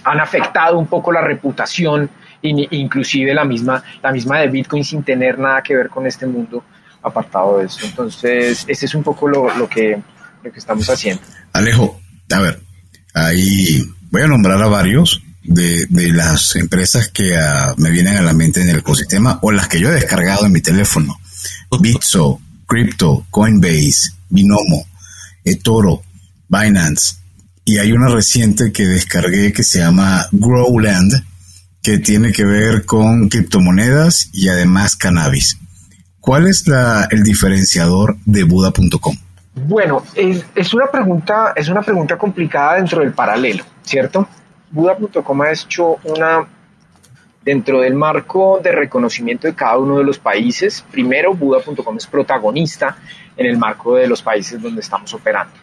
han afectado un poco la reputación inclusive la misma, la misma de Bitcoin sin tener nada que ver con este mundo apartado de eso. Entonces, ese es un poco lo, lo, que, lo que estamos haciendo. Alejo, a ver, ahí voy a nombrar a varios de, de las empresas que ah, me vienen a la mente en el ecosistema o las que yo he descargado en mi teléfono. Bitso, Crypto, Coinbase, Binomo, eToro, Binance. Y hay una reciente que descargué que se llama Growland, que tiene que ver con criptomonedas y además cannabis. ¿Cuál es el diferenciador de Buda.com? Bueno, es, una pregunta, es una pregunta complicada dentro del paralelo, ¿cierto? Buda.com ha hecho una, dentro del marco de reconocimiento de cada uno de los países, primero, Buda.com es protagonista en el marco de los países donde estamos operando.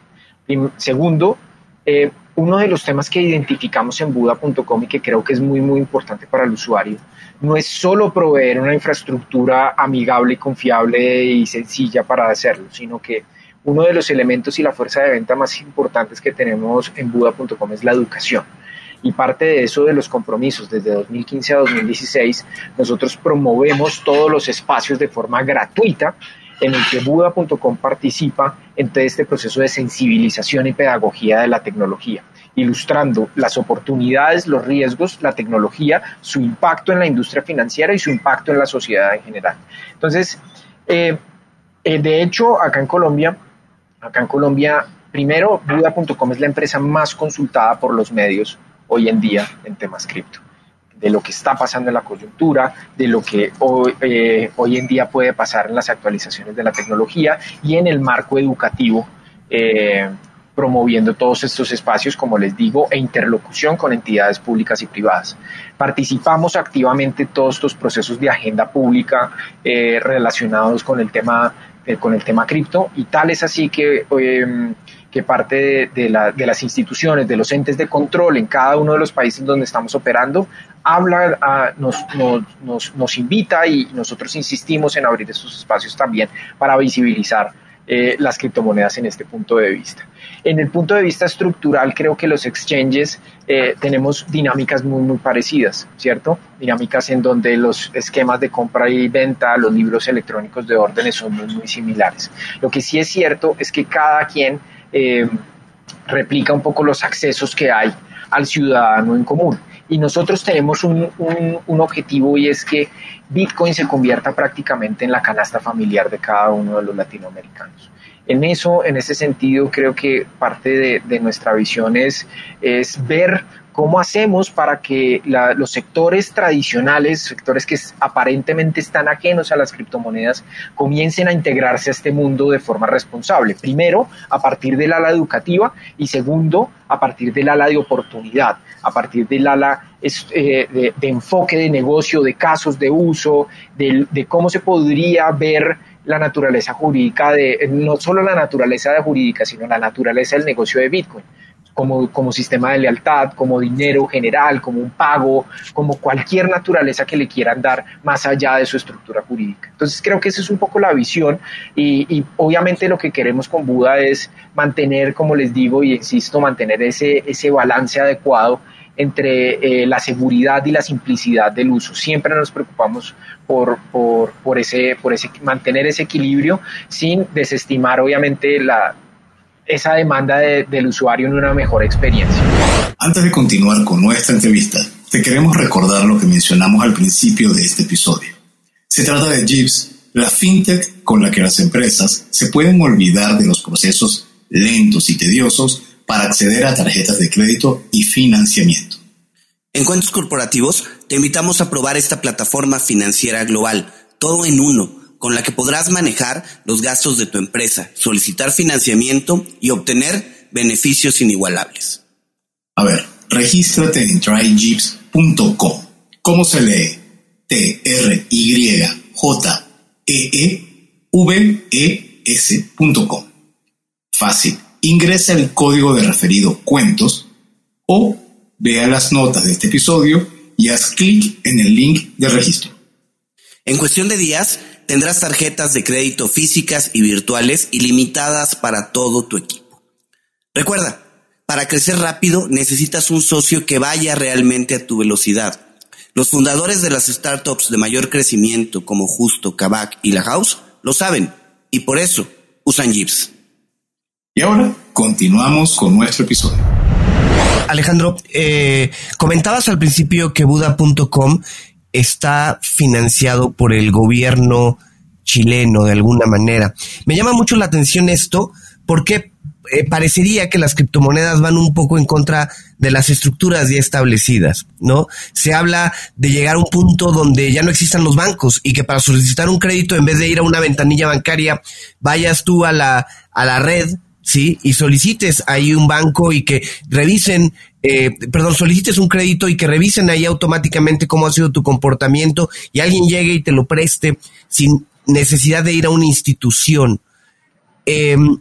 segundo, eh, uno de los temas que identificamos en Buda.com y que creo que es muy, muy importante para el usuario, no es solo proveer una infraestructura amigable y confiable y sencilla para hacerlo, sino que uno de los elementos y la fuerza de venta más importantes que tenemos en Buda.com es la educación. Y parte de eso, de los compromisos, desde 2015 a 2016, nosotros promovemos todos los espacios de forma gratuita en el que Buda.com participa en todo este proceso de sensibilización y pedagogía de la tecnología, ilustrando las oportunidades, los riesgos, la tecnología, su impacto en la industria financiera y su impacto en la sociedad en general. Entonces, eh, eh, de hecho, acá en Colombia, acá en Colombia, primero, Buda.com es la empresa más consultada por los medios hoy en día en temas cripto de lo que está pasando en la coyuntura, de lo que hoy, eh, hoy en día puede pasar en las actualizaciones de la tecnología y en el marco educativo, eh, promoviendo todos estos espacios, como les digo, e interlocución con entidades públicas y privadas. Participamos activamente en todos estos procesos de agenda pública eh, relacionados con el tema con el tema cripto y tal es así que que parte de, las instituciones, de los entes de control en cada uno de los países donde estamos operando, habla, nos, nos, invita y nosotros insistimos en abrir esos espacios también para visibilizar eh, las criptomonedas en este punto de vista. En el punto de vista estructural, creo que los exchanges eh, tenemos dinámicas muy, muy parecidas, ¿cierto? Dinámicas en donde los esquemas de compra y venta, los libros electrónicos de órdenes son muy, muy similares. Lo que sí es cierto es que cada quien eh, replica un poco los accesos que hay al ciudadano en común. Y nosotros tenemos un, un, objetivo y es que Bitcoin se convierta prácticamente en la canasta familiar de cada uno de los latinoamericanos. En eso, en ese sentido, creo que parte de, de nuestra visión es, es ver ¿Cómo hacemos para que los sectores tradicionales, sectores que aparentemente están ajenos a las criptomonedas, comiencen a integrarse a este mundo de forma responsable? Primero, a partir del ala educativa y segundo, a partir del ala de oportunidad, a partir del ala eh, de, enfoque de negocio, de casos de uso, de, de cómo se podría ver la naturaleza jurídica de, no solo la naturaleza de jurídica, sino la naturaleza del negocio de Bitcoin como, como sistema de lealtad, como dinero general, como un pago, como cualquier naturaleza que le quieran dar más allá de su estructura jurídica. Entonces creo que esa es un poco la visión y, obviamente lo que queremos con Buda es mantener, como les digo y insisto, mantener ese, ese balance adecuado entre eh, la seguridad y la simplicidad del uso. Siempre nos preocupamos por, por, por, ese, por ese, mantener ese equilibrio sin desestimar obviamente la, esa demanda del usuario en una mejor experiencia. Antes de continuar con nuestra entrevista, te queremos recordar lo que mencionamos al principio de este episodio. Se trata de Jeeps, la fintech con la que las empresas se pueden olvidar de los procesos lentos y tediosos para acceder a tarjetas de crédito y financiamiento. En Cuentos Corporativos te invitamos a probar esta plataforma financiera global, todo en uno con la que podrás manejar los gastos de tu empresa, solicitar financiamiento y obtener beneficios inigualables. A ver, regístrate en tryjeeps.com. ¿Cómo se lee? T-R-Y-J-E-E-V-E-S.com. Fácil. Ingresa el código de referido cuentos o vea las notas de este episodio y haz clic en el link de registro. En cuestión de días, tendrás tarjetas de crédito físicas y virtuales ilimitadas para todo tu equipo. Recuerda, para crecer rápido necesitas un socio que vaya realmente a tu velocidad. Los fundadores de las startups de mayor crecimiento como Justo, Kavak y La House lo saben y por eso usan Jeeps. Y ahora continuamos con nuestro episodio. Alejandro, eh, comentabas al principio que Buda.com está financiado por el gobierno chileno de alguna manera. Me llama mucho la atención esto porque eh, parecería que las criptomonedas van un poco en contra de las estructuras ya establecidas, ¿no? Se habla de llegar a un punto donde ya no existan los bancos y que para solicitar un crédito, en vez de ir a una ventanilla bancaria, vayas tú a la, a la red ¿sí? Y solicites ahí un banco y que revisen, eh, perdón, solicites un crédito y que revisen ahí automáticamente cómo ha sido tu comportamiento y alguien llegue y te lo preste sin necesidad de ir a una institución. Em,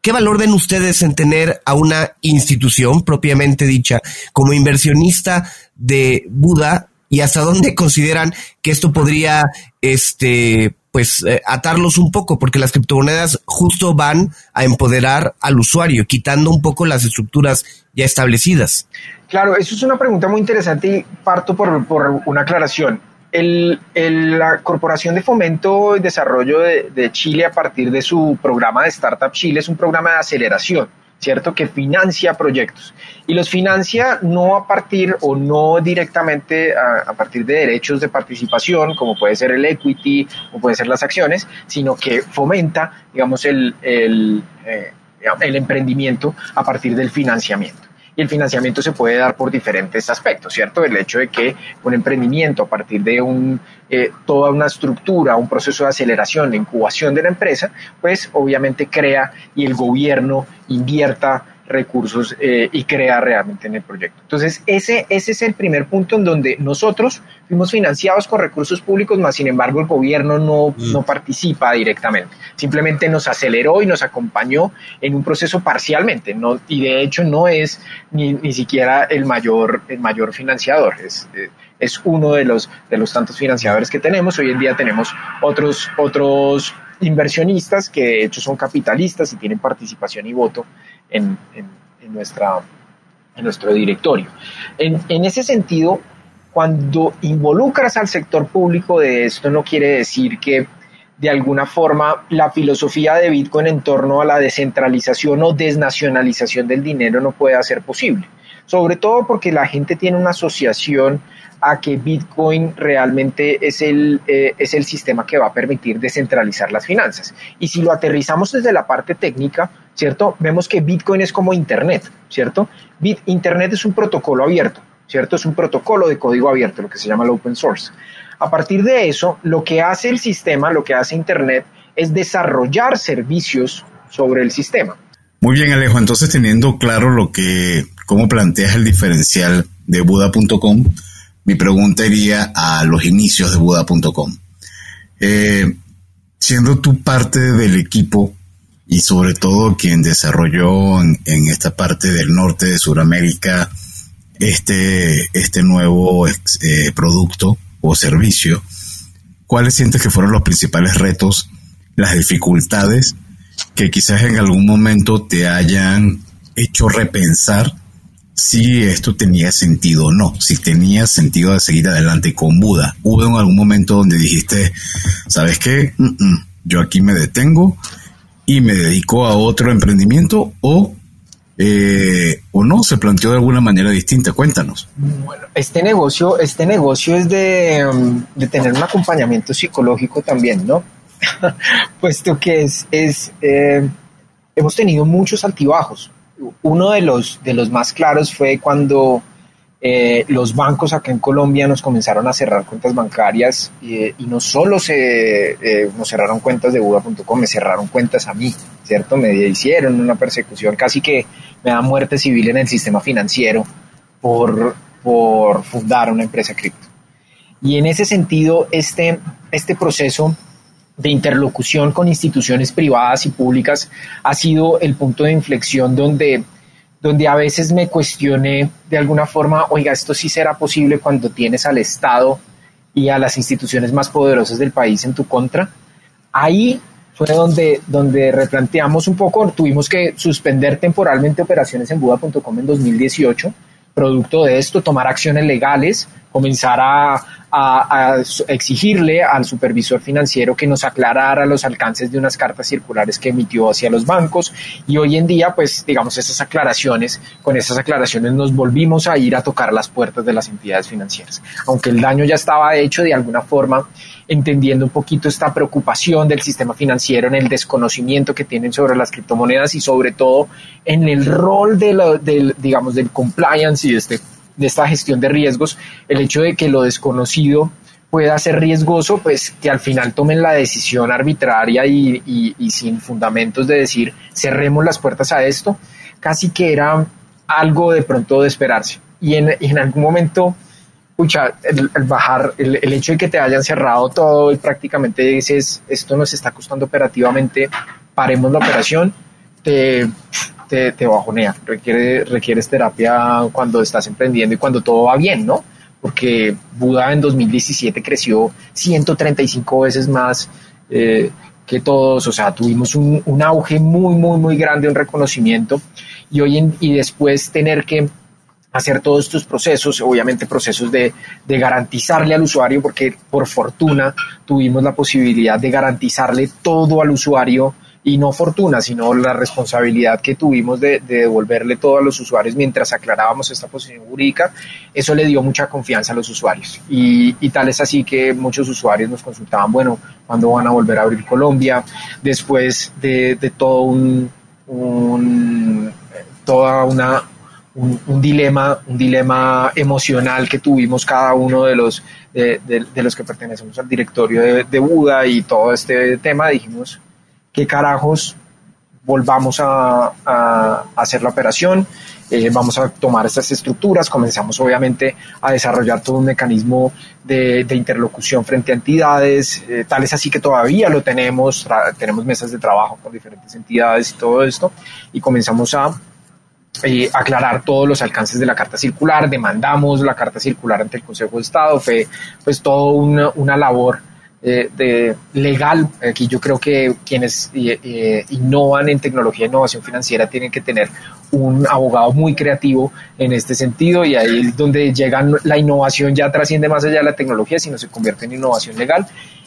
¿Qué valor ven ustedes en tener a una institución propiamente dicha como inversionista de Buda y hasta dónde consideran que esto podría este, pues eh, atarlos un poco, porque las criptomonedas justo van a empoderar al usuario, quitando un poco las estructuras ya establecidas. Claro, eso es una pregunta muy interesante y parto por, por una aclaración. El, la Corporación de Fomento y Desarrollo de, de Chile, a partir de su programa de Startup Chile, es un programa de aceleración ¿cierto? Que financia proyectos. Y los financia no a partir o no directamente a, partir de derechos de participación, como puede ser el equity o puede ser las acciones, sino que fomenta, digamos, el, el, eh, el emprendimiento a partir del financiamiento y el financiamiento se puede dar por diferentes aspectos, ¿cierto? El hecho de que un emprendimiento a partir de un, eh, toda una estructura, un proceso de aceleración, de incubación de la empresa, pues obviamente crea y el gobierno invierta recursos eh, y crea realmente en el proyecto. Entonces, ese, ese es el primer punto en donde nosotros fuimos financiados con recursos públicos, más sin embargo el gobierno no, mm. no participa directamente. Simplemente nos aceleró y nos acompañó en un proceso parcialmente, no, y de hecho no es ni, ni siquiera el mayor, el mayor financiador. Es, eh, es uno de los, de los tantos financiadores que tenemos. Hoy en día tenemos otros, otros inversionistas que de hecho son capitalistas y tienen participación y voto en, nuestra, en nuestro directorio. En, en ese sentido, cuando involucras al sector público de esto, no quiere decir que de alguna forma la filosofía de Bitcoin en torno a la descentralización o desnacionalización del dinero no pueda ser posible. Sobre todo porque la gente tiene una asociación a que Bitcoin realmente es el, eh, es el sistema que va a permitir descentralizar las finanzas. Y si lo aterrizamos desde la parte técnica, ¿cierto? Vemos que Bitcoin es como Internet, ¿cierto? Internet es un protocolo abierto, ¿cierto? Es un protocolo de código abierto, lo que se llama el open source. A partir de eso, lo que hace el sistema, lo que hace Internet, es desarrollar servicios sobre el sistema. Muy bien, Alejo. Entonces, teniendo claro lo que, cómo planteas el diferencial de Buda.com, mi pregunta iría a los inicios de Buda.com. Eh, siendo tú parte del equipo y sobre todo quien desarrolló en, esta parte del norte de Sudamérica este, este nuevo eh, producto o servicio, ¿cuáles sientes que fueron los principales retos, las dificultades que quizás en algún momento te hayan hecho repensar si esto tenía sentido o no, si tenía sentido de seguir adelante con Buda. Hubo en algún momento donde dijiste, ¿sabes qué? yo aquí me detengo y me dedico a otro emprendimiento o, eh, o no, se planteó de alguna manera distinta. Cuéntanos. Bueno, este negocio, este negocio es de, de tener un acompañamiento psicológico también, ¿no? Puesto que es, es eh, hemos tenido muchos altibajos uno de los, de los más claros fue cuando eh, los bancos acá en Colombia nos comenzaron a cerrar cuentas bancarias y no solo se eh, nos cerraron cuentas de Buda.com, me cerraron cuentas a mí, ¿cierto? Me hicieron una persecución, casi que me da muerte civil en el sistema financiero por, por fundar una empresa cripto. Y en ese sentido, este, este proceso de interlocución con instituciones privadas y públicas ha sido el punto de inflexión donde, donde a veces me cuestioné de alguna forma, oiga, esto sí será posible cuando tienes al Estado y a las instituciones más poderosas del país en tu contra. Ahí fue donde, donde replanteamos un poco, tuvimos que suspender temporalmente operaciones en Buda.com en 2018, producto de esto, tomar acciones legales, comenzar a, exigirle al supervisor financiero que nos aclarara los alcances de unas cartas circulares que emitió hacia los bancos. Y hoy en día pues digamos esas aclaraciones con esas aclaraciones nos volvimos a ir a tocar las puertas de las entidades financieras. Aunque el daño ya estaba hecho de alguna forma entendiendo un poquito esta preocupación del sistema financiero en el desconocimiento que tienen sobre las criptomonedas y sobre todo en el rol de del digamos del compliance y este de esta gestión de riesgos, el hecho de que lo desconocido pueda ser riesgoso, pues que al final tomen la decisión arbitraria y, sin fundamentos de decir cerremos las puertas a esto, casi que era algo de pronto de esperarse. Y en, algún momento, pucha, el, bajar, el, hecho de que te hayan cerrado todo y prácticamente dices, esto nos está costando operativamente, paremos la operación, te te, bajonea, requiere, requieres terapia cuando estás emprendiendo y cuando todo va bien, ¿no? Porque Buda en 2017 creció 135 veces más eh, que todos, o sea, tuvimos un, un, auge muy, muy, muy grande, un reconocimiento. Y hoy en, y después tener que hacer todos estos procesos, obviamente procesos de, de, garantizarle al usuario, porque por fortuna tuvimos la posibilidad de garantizarle todo al usuario y no fortuna, sino la responsabilidad que tuvimos de, de, devolverle todo a los usuarios mientras aclarábamos esta posición jurídica, eso le dio mucha confianza a los usuarios. Y, tal es así que muchos usuarios nos consultaban, bueno, ¿cuándo van a volver a abrir Colombia? Después de, todo un, toda una, un, dilema, un dilema emocional que tuvimos cada uno de los, de los que pertenecemos al directorio de, de Buda y todo este tema, dijimos, ¿qué carajos volvamos a, hacer la operación? Eh, vamos a tomar estas estructuras, comenzamos obviamente a desarrollar todo un mecanismo de, interlocución frente a entidades, eh, tal es así que todavía lo tenemos, tenemos mesas de trabajo con diferentes entidades y todo esto, y comenzamos a eh, aclarar todos los alcances de la carta circular, demandamos la carta circular ante el Consejo de Estado, fue pues todo una, una labor eh, de legal. Aquí yo creo que quienes eh, eh, innovan en tecnología e innovación financiera tienen que tener un abogado muy creativo en este sentido y ahí es donde llegan la innovación ya trasciende más allá de la tecnología, sino se convierte en innovación legal.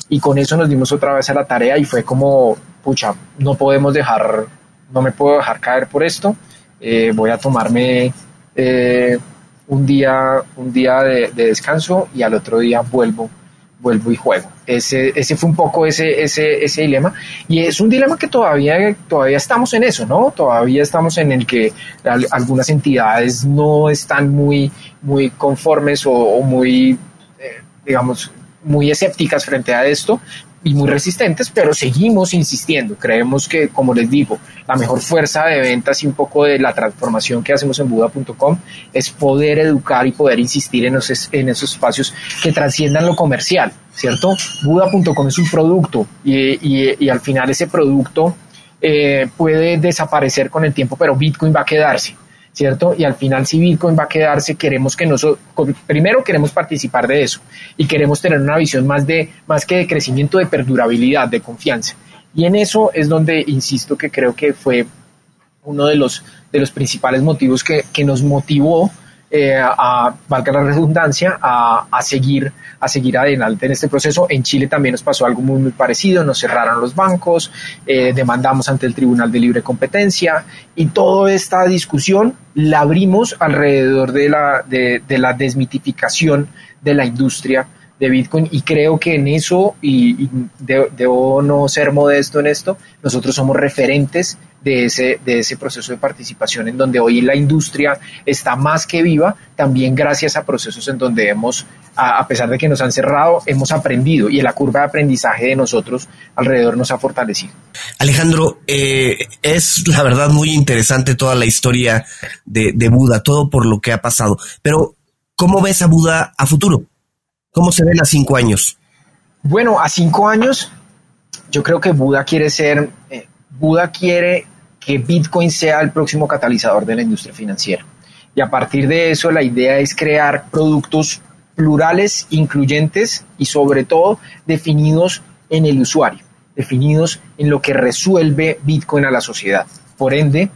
Y con eso nos dimos otra vez a la tarea y fue como, pucha, no podemos dejar, no me puedo dejar caer por esto voy a tomarme un día, un día de, descanso y al otro día vuelvo, vuelvo y juego. Ese, ese fue un poco ese, ese, ese dilema y es un dilema que todavía, todavía estamos en eso, ¿no? Todavía estamos en el que algunas entidades no están muy, muy conformes o, muy, eh, digamos, muy escépticas frente a esto, y muy resistentes, pero seguimos insistiendo. Creemos que, como les digo, la mejor fuerza de ventas y un poco de la transformación que hacemos en Buda.com es poder educar y poder insistir en esos, en esos espacios que trasciendan lo comercial, ¿cierto? Buda.com es un producto y, y, y, al final ese producto eh, puede desaparecer con el tiempo, pero Bitcoin va a quedarse. ¿Cierto? Y al final si Bitcoin va a quedarse, queremos que nosotros, primero queremos participar de eso y queremos tener una visión más de, más que de crecimiento, de perdurabilidad, de confianza. Y en eso es donde, insisto, que creo que fue uno de los, de los principales motivos que, que nos motivó eh, a, valga la redundancia, a, a, seguir, a seguir adelante en este proceso. En Chile también nos pasó algo muy, muy parecido, nos cerraron los bancos, eh, demandamos ante el Tribunal de Libre Competencia y toda esta discusión la abrimos alrededor de la, de, de la desmitificación de la industria de Bitcoin y creo que en eso, y, y de, debo no ser modesto en esto, nosotros somos referentes de ese, de ese proceso de participación en donde hoy la industria está más que viva, también gracias a procesos en donde hemos, a, a pesar de que nos han cerrado, hemos aprendido y la curva de aprendizaje de nosotros alrededor nos ha fortalecido. Alejandro, eh, es la verdad muy interesante toda la historia de, de Buda, todo por lo que ha pasado, pero ¿cómo ves a Buda a futuro? ¿Cómo se ven a cinco años? Bueno, a cinco años yo creo que Buda quiere ser, eh, Buda quiere que Bitcoin sea el próximo catalizador de la industria financiera. Y a partir de eso la idea es crear productos plurales, incluyentes y sobre todo definidos en el usuario, definidos en lo que resuelve Bitcoin a la sociedad. Por ende,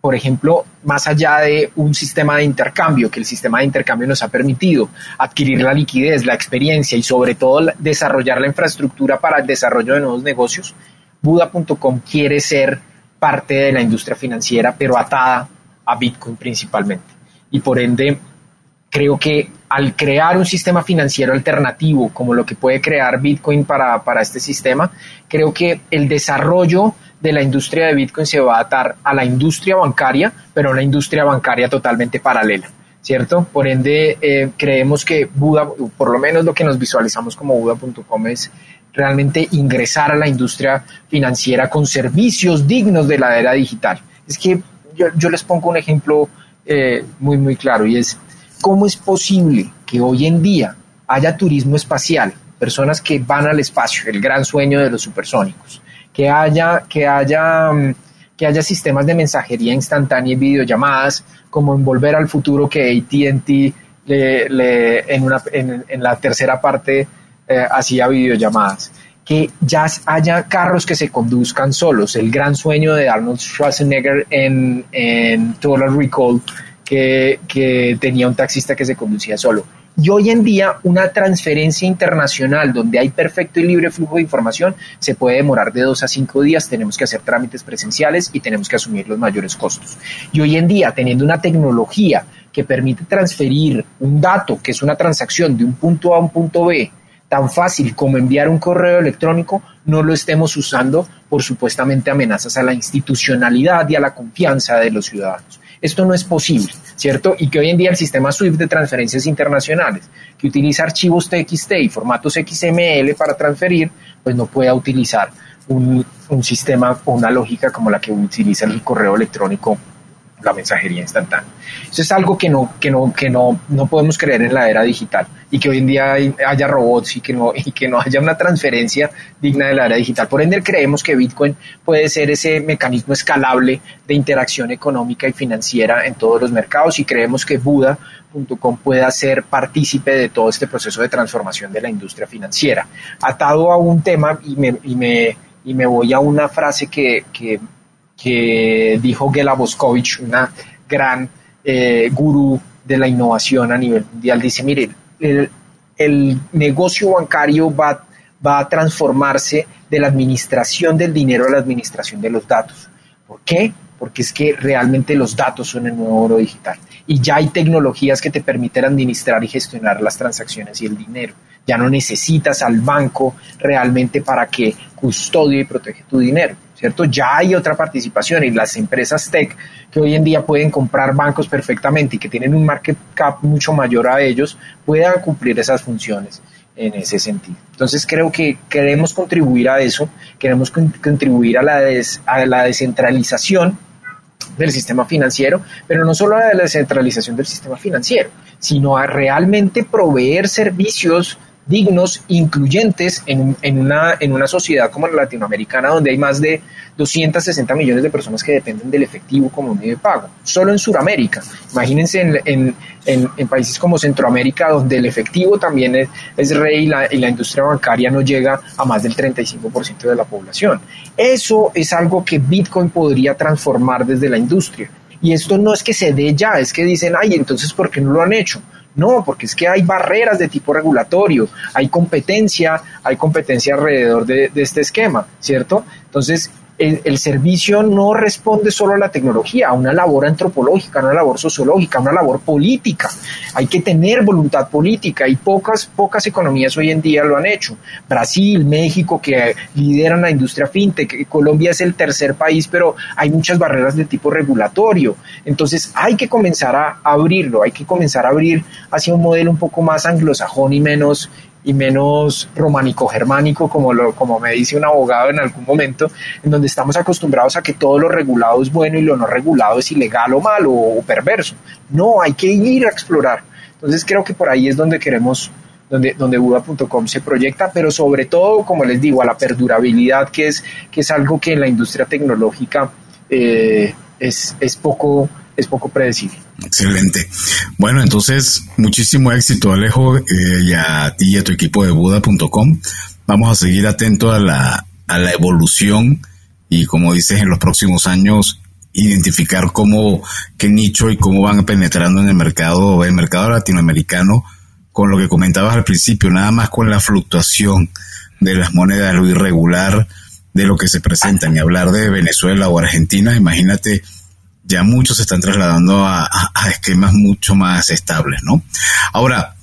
por ejemplo, más allá de un sistema de intercambio, que el sistema de intercambio nos ha permitido adquirir la liquidez, la experiencia y sobre todo desarrollar la infraestructura para el desarrollo de nuevos negocios, Buda.com quiere ser parte de la industria financiera, pero atada a Bitcoin principalmente. Y por ende, creo que al crear un sistema financiero alternativo como lo que puede crear Bitcoin para, para este sistema, creo que el desarrollo de la industria de Bitcoin se va a atar a la industria bancaria, pero una industria bancaria totalmente paralela, ¿cierto? Por ende, eh, creemos que Buda, por lo menos lo que nos visualizamos como Buda.com es realmente ingresar a la industria financiera con servicios dignos de la era digital. Es que yo, yo les pongo un ejemplo eh, muy, muy claro y es cómo es posible que hoy en día haya turismo espacial, personas que van al espacio, el gran sueño de los supersónicos, que haya, que haya, que haya sistemas de mensajería instantánea y videollamadas, como en Volver al Futuro que ATT le, le, en, una, en, la tercera parte eh, hacía videollamadas. que ya haya carros que se conduzcan solos. El gran sueño de Arnold Schwarzenegger en, en Total Recall, que, que tenía un taxista que se conducía solo. Y hoy en día una transferencia internacional donde hay perfecto y libre flujo de información se puede demorar de dos a cinco días, tenemos que hacer trámites presenciales y tenemos que asumir los mayores costos. Y hoy en día, teniendo una tecnología que permite transferir un dato, que es una transacción de un punto A a un punto B, tan fácil como enviar un correo electrónico, no lo estemos usando por supuestamente amenazas a la institucionalidad y a la confianza de los ciudadanos. Esto no es posible, ¿cierto? Y que hoy en día el sistema SWIFT de transferencias internacionales, que utiliza archivos TXT y formatos XML para transferir, pues no pueda utilizar un, un sistema o una lógica como la que utiliza el correo electrónico la mensajería instantánea. Eso es algo que no, que no, que no, no podemos creer en la era digital y que hoy en día haya robots y que no, y que no haya una transferencia digna de la era digital. Por ende, creemos que Bitcoin puede ser ese mecanismo escalable de interacción económica y financiera en todos los mercados y creemos que Buda.com pueda ser partícipe de todo este proceso de transformación de la industria financiera. Atado a un tema y me, y me, y me voy a una frase que, que que dijo Gela Boscovich, una gran eh, gurú de la innovación a nivel mundial. Dice, mire, el, negocio bancario va, va a transformarse de la administración del dinero a la administración de los datos. ¿Por qué? Porque es que realmente los datos son el nuevo oro digital y ya hay tecnologías que te permiten administrar y gestionar las transacciones y el dinero. Ya no necesitas al banco realmente para que custodie y protege tu dinero. ¿Cierto? Ya hay otra participación y las empresas tech que hoy en día pueden comprar bancos perfectamente y que tienen un market cap mucho mayor a ellos, puedan cumplir esas funciones en ese sentido. Entonces creo que queremos contribuir a eso, queremos contribuir a la, a la descentralización del sistema financiero, pero no solo a la descentralización del sistema financiero, sino a realmente proveer servicios dignos, incluyentes en, en, una, en una sociedad como la latinoamericana, donde hay más de 260 millones de personas que dependen del efectivo como medio de pago. Solo en Sudamérica. Imagínense en, países como Centroamérica, donde el efectivo también es, es rey y la, y la, industria bancaria no llega a más del 35% de la población. Eso es algo que Bitcoin podría transformar desde la industria. Y esto no es que se dé ya, es que dicen, ay, entonces, ¿por qué no lo han hecho? No, porque es que hay barreras de tipo regulatorio, hay competencia, hay competencia alrededor de, de este esquema, ¿cierto? Entonces, el, servicio no responde solo a la tecnología, a una labor antropológica, a una labor sociológica, a una labor política. Hay que tener voluntad política y pocas, pocas economías hoy en día lo han hecho. Brasil, México, que lideran la industria fintech, Colombia es el tercer país, pero hay muchas barreras de tipo regulatorio. Entonces hay que comenzar a abrirlo, hay que comenzar a abrir hacia un modelo un poco más anglosajón y menos y menos románico-germánico, como, como me dice un abogado en algún momento, en donde estamos acostumbrados a que todo lo regulado es bueno y lo no regulado es ilegal o malo o, perverso. No, hay que ir a explorar. Entonces creo que por ahí es donde queremos donde, donde Buda.com se proyecta, pero sobre todo, como les digo, a la perdurabilidad, que es, que es algo que en la industria tecnológica eh, es, es, poco, es poco predecible. Excelente. Bueno, entonces, muchísimo éxito, Alejo, eh, y a ti y a tu equipo de Buda.com. Vamos a seguir atento a la, a la evolución y, como dices, en los próximos años, identificar cómo, qué nicho y cómo van penetrando en el mercado, el mercado latinoamericano, con lo que comentabas al principio, nada más con la fluctuación de las monedas, lo irregular de lo que se presenta, ni hablar de Venezuela o Argentina, imagínate ya muchos se están trasladando a, esquemas mucho más estables, ¿no? Ahora,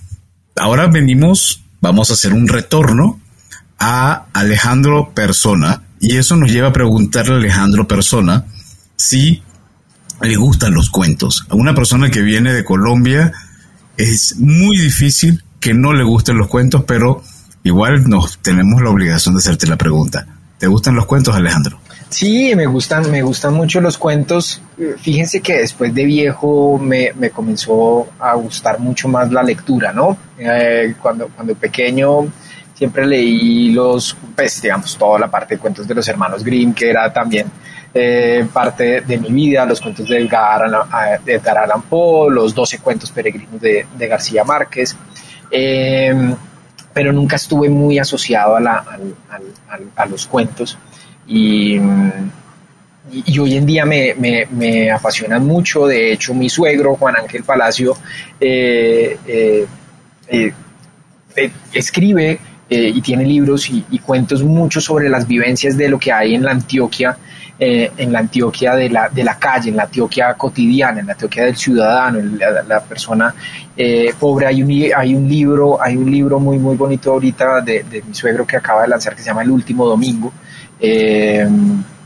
ahora venimos, vamos a hacer un retorno a Alejandro Persona y eso nos lleva a preguntarle a Alejandro Persona si le gustan los cuentos. A una persona que viene de Colombia es muy difícil que no le gusten los cuentos, pero igual nos tenemos la obligación de hacerte la pregunta. ¿Te gustan los cuentos, Alejandro? Sí, me gustan, me gustan mucho los cuentos. Fíjense que después de viejo me, me comenzó a gustar mucho más la lectura, ¿no? Eh, cuando, cuando pequeño siempre leí los, pues digamos, toda la parte de cuentos de los hermanos Grimm, que era también eh, parte de mi vida, los cuentos de Edgar, de Edgar Allan Poe, los 12 cuentos peregrinos de, de García Márquez. Eh, pero nunca estuve muy asociado a, la, a los cuentos. Y, y, hoy en día me, me, me, apasionan mucho. De hecho, mi suegro, Juan Ángel Palacio, eh, eh, eh, escribe y tiene libros y, y, cuentos mucho sobre las vivencias de lo que hay en la Antioquia en la Antioquia de la, de la calle, en la Antioquia cotidiana, en la Antioquia del ciudadano, la, la persona pobre. Hay un, hay un libro, hay un libro muy muy bonito ahorita de, de, mi suegro que acaba de lanzar que se llama El último domingo. Eh,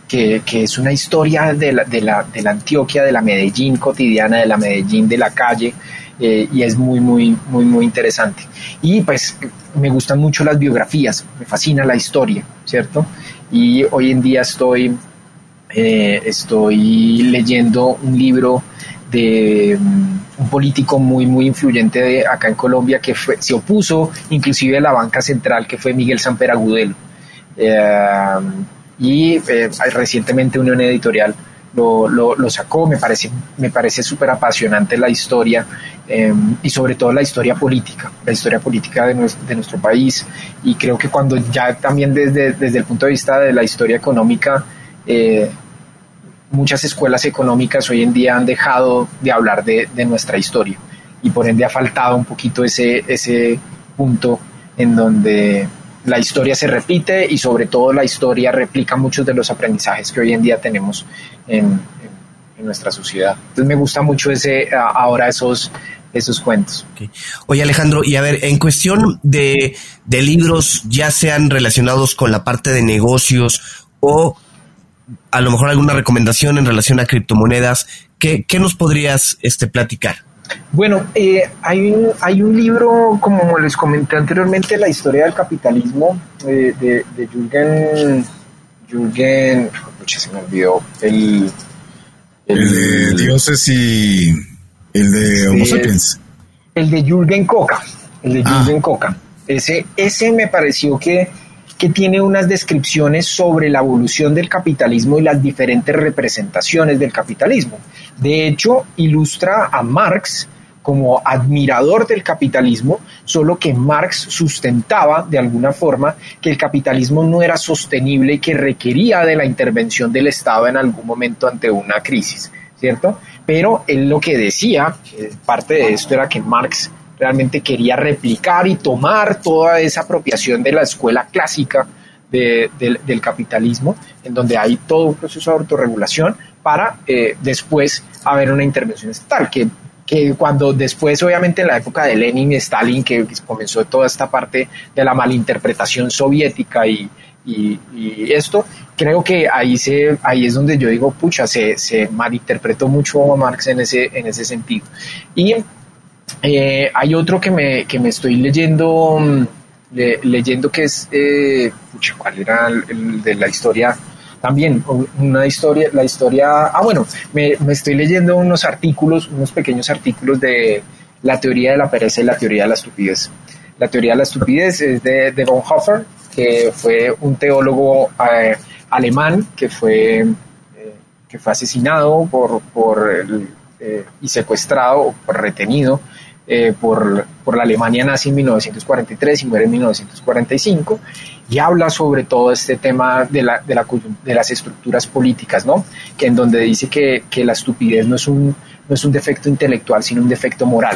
que, es una historia de la, de, la, de la Antioquia, de la Medellín cotidiana, de la Medellín de la calle, eh, y es muy, muy, muy, muy interesante. Y pues me gustan mucho las biografías, me fascina la historia, ¿cierto? Y hoy en día estoy eh, estoy leyendo un libro de mm, un político muy muy influyente de acá en Colombia que se opuso inclusive a la banca central que fue Miguel Samper Agudelo eh, y eh, recientemente Unión Editorial lo, lo, sacó. Me parece me parece súper apasionante la historia y sobre todo la historia política la historia política de nuestro, de nuestro país. Y creo que cuando ya también desde, desde el punto de vista de la historia económica eh, muchas escuelas económicas hoy en día han dejado de hablar de, nuestra historia. Y por ende ha faltado un poquito ese, ese punto en donde la historia se repite y sobre todo la historia replica muchos de los aprendizajes que hoy en día tenemos en, nuestra sociedad. Entonces me gusta mucho ese ahora esos esos cuentos. Oye Alejandro, y a ver, en cuestión de, de libros, ya sean relacionados con la parte de negocios o a lo mejor alguna recomendación en relación a criptomonedas. ¿Qué, qué nos podrías este, platicar? Bueno, eh, hay, un, hay un libro, como les comenté anteriormente, La historia del capitalismo, eh, de, de Jürgen, Jürgen, se me olvidó, el, el, de dioses y el de Homo sapiens. El de Jürgen Coca, el de ah. Jürgen Coca. Ese, ese me pareció que que tiene unas descripciones sobre la evolución del capitalismo y las diferentes representaciones del capitalismo. De hecho, ilustra a Marx como admirador del capitalismo, solo que Marx sustentaba de alguna forma que el capitalismo no era sostenible y que requería de la intervención del Estado en algún momento ante una crisis, ¿cierto? Pero él lo que decía, eh, parte de esto era que Marx realmente quería replicar y tomar toda esa apropiación de la escuela clásica del capitalismo, en donde hay todo un proceso de autorregulación para eh, después haber una intervención estatal, que, que cuando después, obviamente en la época de Lenin y Stalin, que comenzó toda esta parte de la malinterpretación soviética y, y, esto, creo que ahí, se, ahí es donde yo digo, pucha, se, se malinterpretó mucho a Marx en ese, en ese sentido. Y eh, hay otro que me, que me estoy leyendo, mm, leyendo que es, eh, ¿cuál era el, de la historia? También una historia, la historia, ah bueno, me, me, estoy leyendo unos artículos, unos pequeños artículos de la teoría de la pereza y la teoría de la estupidez. La teoría de la estupidez es de, de Bonhoeffer, que fue un teólogo eh, alemán que fue, que fue asesinado por, por el, y secuestrado o retenido eh, por, por, la Alemania nazi en 1943 y muere en 1945, y habla sobre todo este tema de, la, de, la, de las estructuras políticas, ¿no? que en donde dice que, que, la estupidez no es, un, no es un defecto intelectual, sino un defecto moral.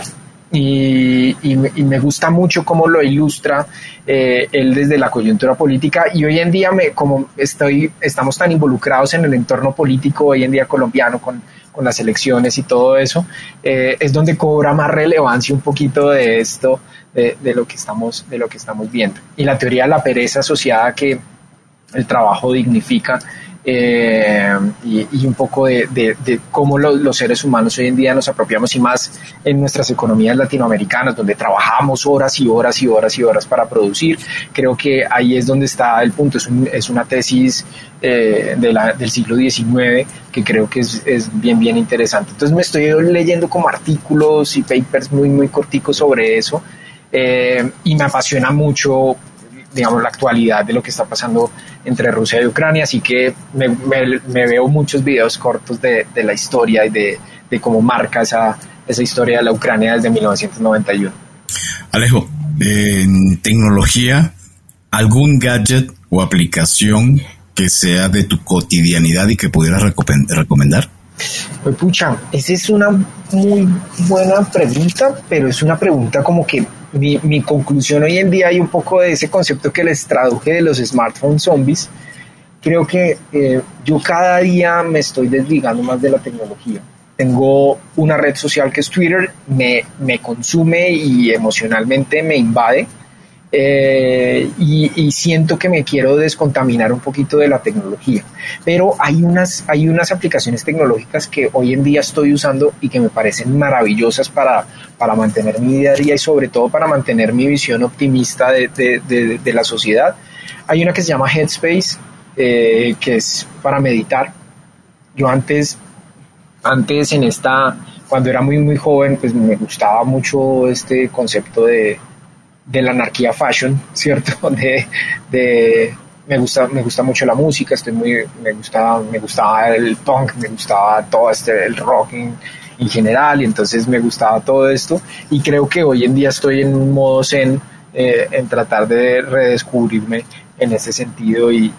Y, y, me gusta mucho cómo lo ilustra eh, él desde la coyuntura política y hoy en día me, como estoy, estamos tan involucrados en el entorno político hoy en día colombiano con con las elecciones y todo eso, eh, es donde cobra más relevancia un poquito de esto, de, lo que estamos, de lo que estamos viendo. Y la teoría de la pereza asociada que el trabajo dignifica eh, y, un poco de, cómo los seres humanos hoy en día nos apropiamos y más en nuestras economías latinoamericanas, donde trabajamos horas y horas y horas y horas para producir. Creo que ahí es donde está el punto. Es, es una tesis eh, de la, del siglo XIX que creo que es, es, bien, bien interesante. Entonces me estoy leyendo como artículos y papers muy, muy corticos sobre eso. Eh, y me apasiona mucho digamos, la actualidad de lo que está pasando entre Rusia y Ucrania, así que me, veo muchos videos cortos de, la historia y de, cómo marca esa, esa historia de la Ucrania desde 1991. Alejo, en tecnología, algún gadget o aplicación que sea de tu cotidianidad y que pudieras recomendar? Pues pucha, esa es una muy buena pregunta, pero es una pregunta como que mi, mi, conclusión hoy en día hay un poco de ese concepto que les traduje de los smartphones zombies. Creo que eh, yo cada día me estoy desligando más de la tecnología. Tengo una red social que es Twitter, me, me consume y emocionalmente me invade eh, y, siento que me quiero descontaminar un poquito de la tecnología. Pero hay unas, hay unas aplicaciones tecnológicas que hoy en día estoy usando y que me parecen maravillosas para, para mantener mi día a día y sobre todo para mantener mi visión optimista de, de, de, la sociedad. Hay una que se llama Headspace, eh, que es para meditar. Yo antes, antes en esta, cuando era muy, muy joven, pues me gustaba mucho este concepto de de la anarquía fashion, ¿cierto? De, de, me gusta, me gusta mucho la música, estoy muy, me gustaba, me gustaba el punk, me gustaba todo este, el rock en, general, y entonces me gustaba todo esto, y creo que hoy en día estoy en un modo zen, eh, en tratar de redescubrirme en ese sentido, y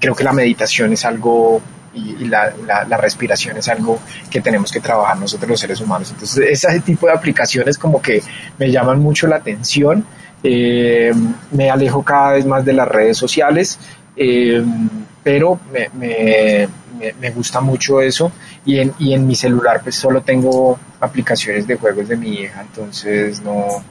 creo que la meditación es algo y, la, la, respiración es algo que tenemos que trabajar nosotros los seres humanos. Entonces, ese tipo de aplicaciones como que me llaman mucho la atención. Eh, me alejo cada vez más de las redes sociales, eh, pero me, me, me, gusta mucho eso. Y en, y en mi celular pues solo tengo aplicaciones de juegos de mi hija, entonces no,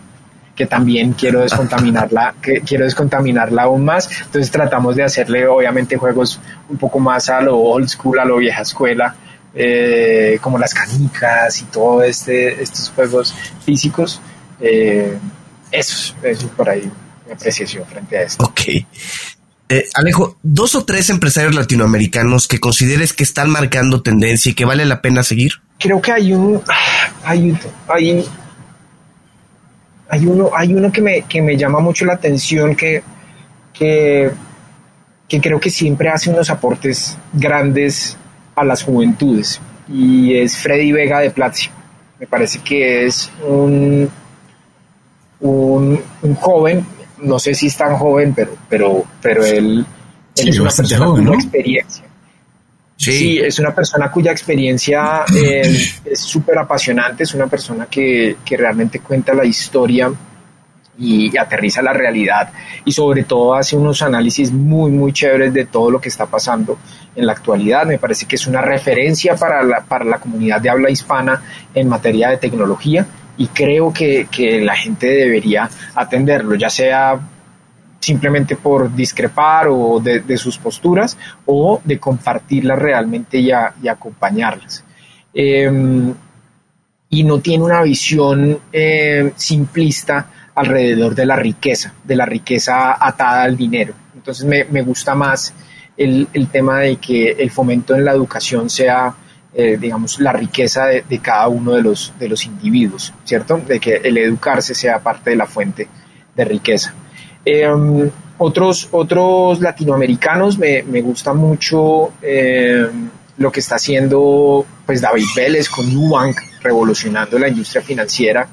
que también quiero descontaminarla, que quiero descontaminarla aún más. Entonces tratamos de hacerle obviamente juegos un poco más a lo old school, a lo vieja escuela, eh, como las canicas y todo este, estos juegos físicos. Eh, eso, eso por ahí mi apreciación frente a esto. Ok. Eh, Alejo, dos o tres empresarios latinoamericanos que consideres que están marcando tendencia y que vale la pena seguir. Creo que hay un, hay, hay hay uno, hay uno que, me, que me llama mucho la atención que, que, creo que siempre hace unos aportes grandes a las juventudes y es Freddy Vega de Platzi. Me parece que es un, un, joven, no sé si es tan joven, pero, pero, pero él, es una persona con experiencia. Sí. es una persona cuya experiencia eh, es súper apasionante, es una persona que, que, realmente cuenta la historia y aterriza la realidad y sobre todo hace unos análisis muy, muy chéveres de todo lo que está pasando en la actualidad. Me parece que es una referencia para la, para la comunidad de habla hispana en materia de tecnología y creo que, que la gente debería atenderlo, ya sea simplemente por discrepar o de, sus posturas o de compartirlas realmente y, acompañarlas. Em, y no tiene una visión em, simplista alrededor de la riqueza, de la riqueza atada al dinero. Entonces me, gusta más el, tema de que el fomento en la educación sea, eh, digamos, la riqueza de, cada uno de los, de los individuos, ¿cierto? De que el educarse sea parte de la fuente de riqueza. Em, otros, otros latinoamericanos me, me gusta mucho em, lo que está haciendo pues David Vélez con Nubank revolucionando la industria financiera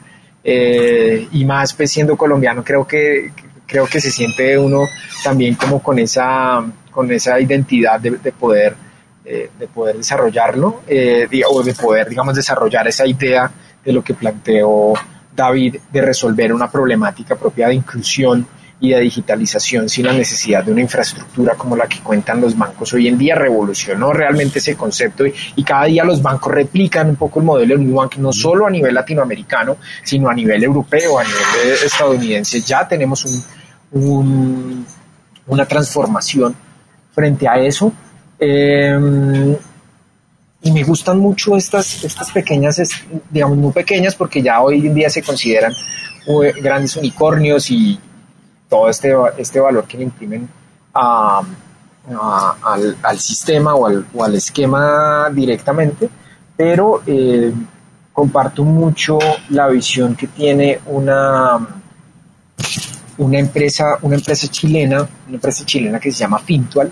eh, y más pues siendo colombiano creo que creo que se siente uno también como con esa con esa identidad de, poder eh, de poder desarrollarlo eh, o de poder digamos desarrollar esa idea de lo que planteó David de resolver una problemática propia de inclusión y de digitalización sin la necesidad de una infraestructura como la que cuentan los bancos hoy en día revolucionó realmente ese concepto y, cada día los bancos replican un poco el modelo de Bank no solo a nivel latinoamericano sino a nivel europeo a nivel estadounidense. Ya tenemos un, una transformación frente a eso. Em, y me gustan mucho estas, estas pequeñas, digamos, muy pequeñas, porque ya hoy en día se consideran eh, grandes unicornios y, todo este, este valor que le imprimen al, sistema o al, o al, esquema directamente, pero eh, comparto mucho la visión que tiene una, una, empresa, una empresa chilena, una empresa chilena que se llama Fintual,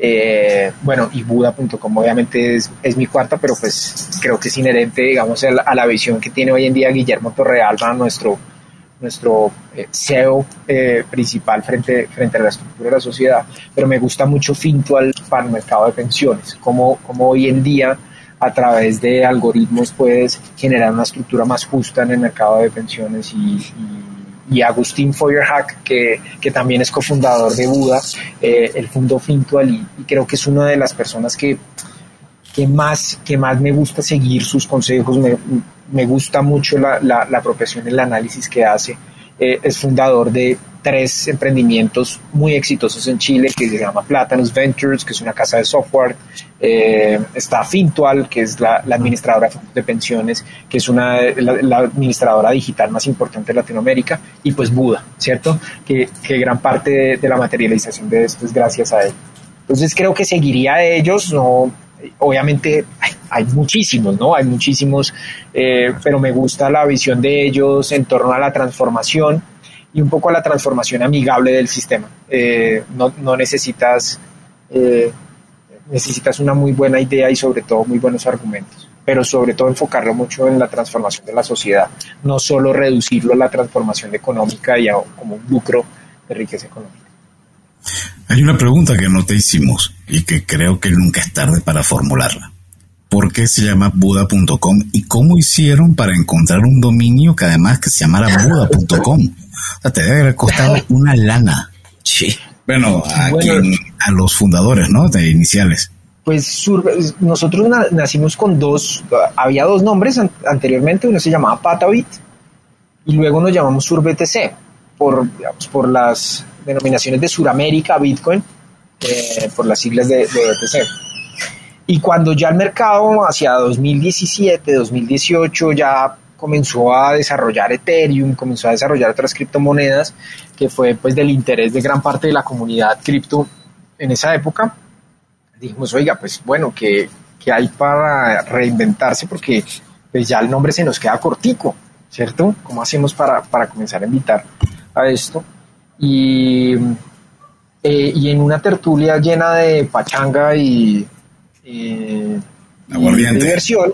eh, bueno, y Buda.com obviamente es, es, mi cuarta, pero pues creo que es inherente, digamos, a la, a la, visión que tiene hoy en día Guillermo Torrealba, nuestro nuestro eh, CEO eh, principal frente, frente a la estructura de la sociedad, pero me gusta mucho Fintual para el mercado de pensiones, como, como hoy en día a través de algoritmos puedes generar una estructura más justa en el mercado de pensiones y, y, Agustín Feuerhack, que, que, también es cofundador de Buda, eh, el fondo Fintual y, y, creo que es una de las personas que, que, más, que más me gusta seguir sus consejos, me, me gusta mucho la, la, la profesión, el análisis que hace. Eh, es fundador de tres emprendimientos muy exitosos en Chile que se llama Platanus Ventures, que es una casa de software. Eh, está Fintual, que es la, administradora de pensiones, que es una, la, administradora digital más importante de Latinoamérica. Y pues Buda, ¿cierto? Que, que gran parte de, de, la materialización de esto es gracias a él. Entonces creo que seguiría a ellos, no obviamente hay, muchísimos, ¿no? Hay muchísimos, eh, pero me gusta la visión de ellos en torno a la transformación y un poco a la transformación amigable del sistema. Eh, no, no, necesitas, eh, necesitas una muy buena idea y sobre todo muy buenos argumentos, pero sobre todo enfocarlo mucho en la transformación de la sociedad, no solo reducirlo a la transformación económica y a, como un lucro de riqueza económica. Hay una pregunta que no te hicimos y que creo que nunca es tarde para formularla. ¿Por qué se llama Buda.com y cómo hicieron para encontrar un dominio que además que se llamara Buda.com? O sea, te debe haber costado una lana. Sí. Bueno, a, a los fundadores, ¿no? De iniciales. Pues nosotros nacimos con dos, había dos nombres anteriormente, uno se llamaba Patavit y luego nos llamamos SurBTC por, por las denominaciones de Suramérica, Bitcoin, eh, por las siglas de, de BTC. Y cuando ya el mercado hacia 2017, 2018 ya comenzó a desarrollar Ethereum, comenzó a desarrollar otras criptomonedas, que fue pues del interés de gran parte de la comunidad cripto en esa época, dijimos, oiga, pues bueno, que, que hay para reinventarse porque pues ya el nombre se nos queda cortico, ¿cierto? ¿Cómo hacemos para, para comenzar a invitar a esto? Y, eh, y en una tertulia llena de pachanga y, diversión.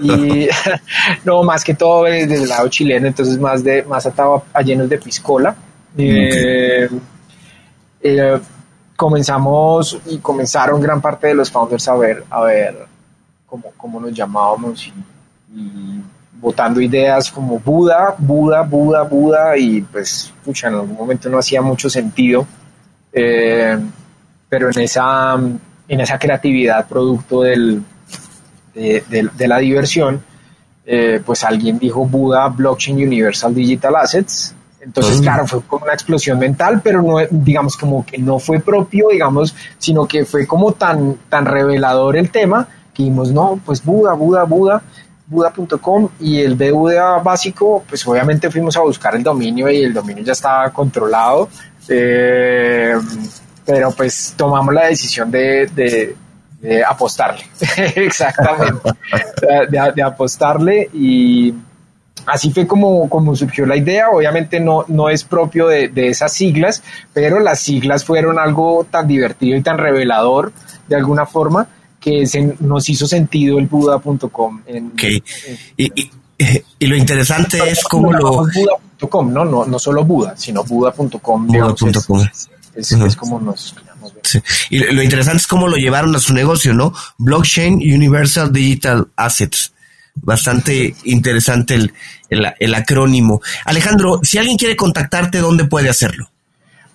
Y no, más que todo desde el lado chileno, entonces más de más atado a, llenos de piscola. Eh, eh, comenzamos y comenzaron gran parte de los founders a ver, a ver cómo, cómo nos llamábamos y votando ideas como Buda, Buda, Buda, Buda, y pues, pucha, en algún momento no hacía mucho sentido, eh, pero en esa, en esa creatividad producto del, de, la diversión, eh, pues alguien dijo Buda Blockchain Universal Digital Assets. Entonces, claro, fue como una explosión mental, pero no, digamos, como que no fue propio, digamos, sino que fue como tan, tan revelador el tema que dijimos, no, pues Buda, Buda, Buda buda.com y el BUDA básico, pues obviamente fuimos a buscar el dominio y el dominio ya estaba controlado, eh, pero pues tomamos la decisión de, apostarle, exactamente, de, apostarle y así fue como, como surgió la idea, obviamente no, no es propio de, de esas siglas, pero las siglas fueron algo tan divertido y tan revelador de alguna forma que se, nos hizo sentido el Buda.com. Okay. y, y, lo interesante es cómo lo... Buda.com, ¿no? ¿no? No solo Buda, sino Buda.com. Buda.com. Es, es, como nos sí. Y lo interesante es cómo lo llevaron a su negocio, ¿no? Blockchain Universal Digital Assets. Bastante interesante el, el, el acrónimo. Alejandro, si alguien quiere contactarte, ¿dónde puede hacerlo?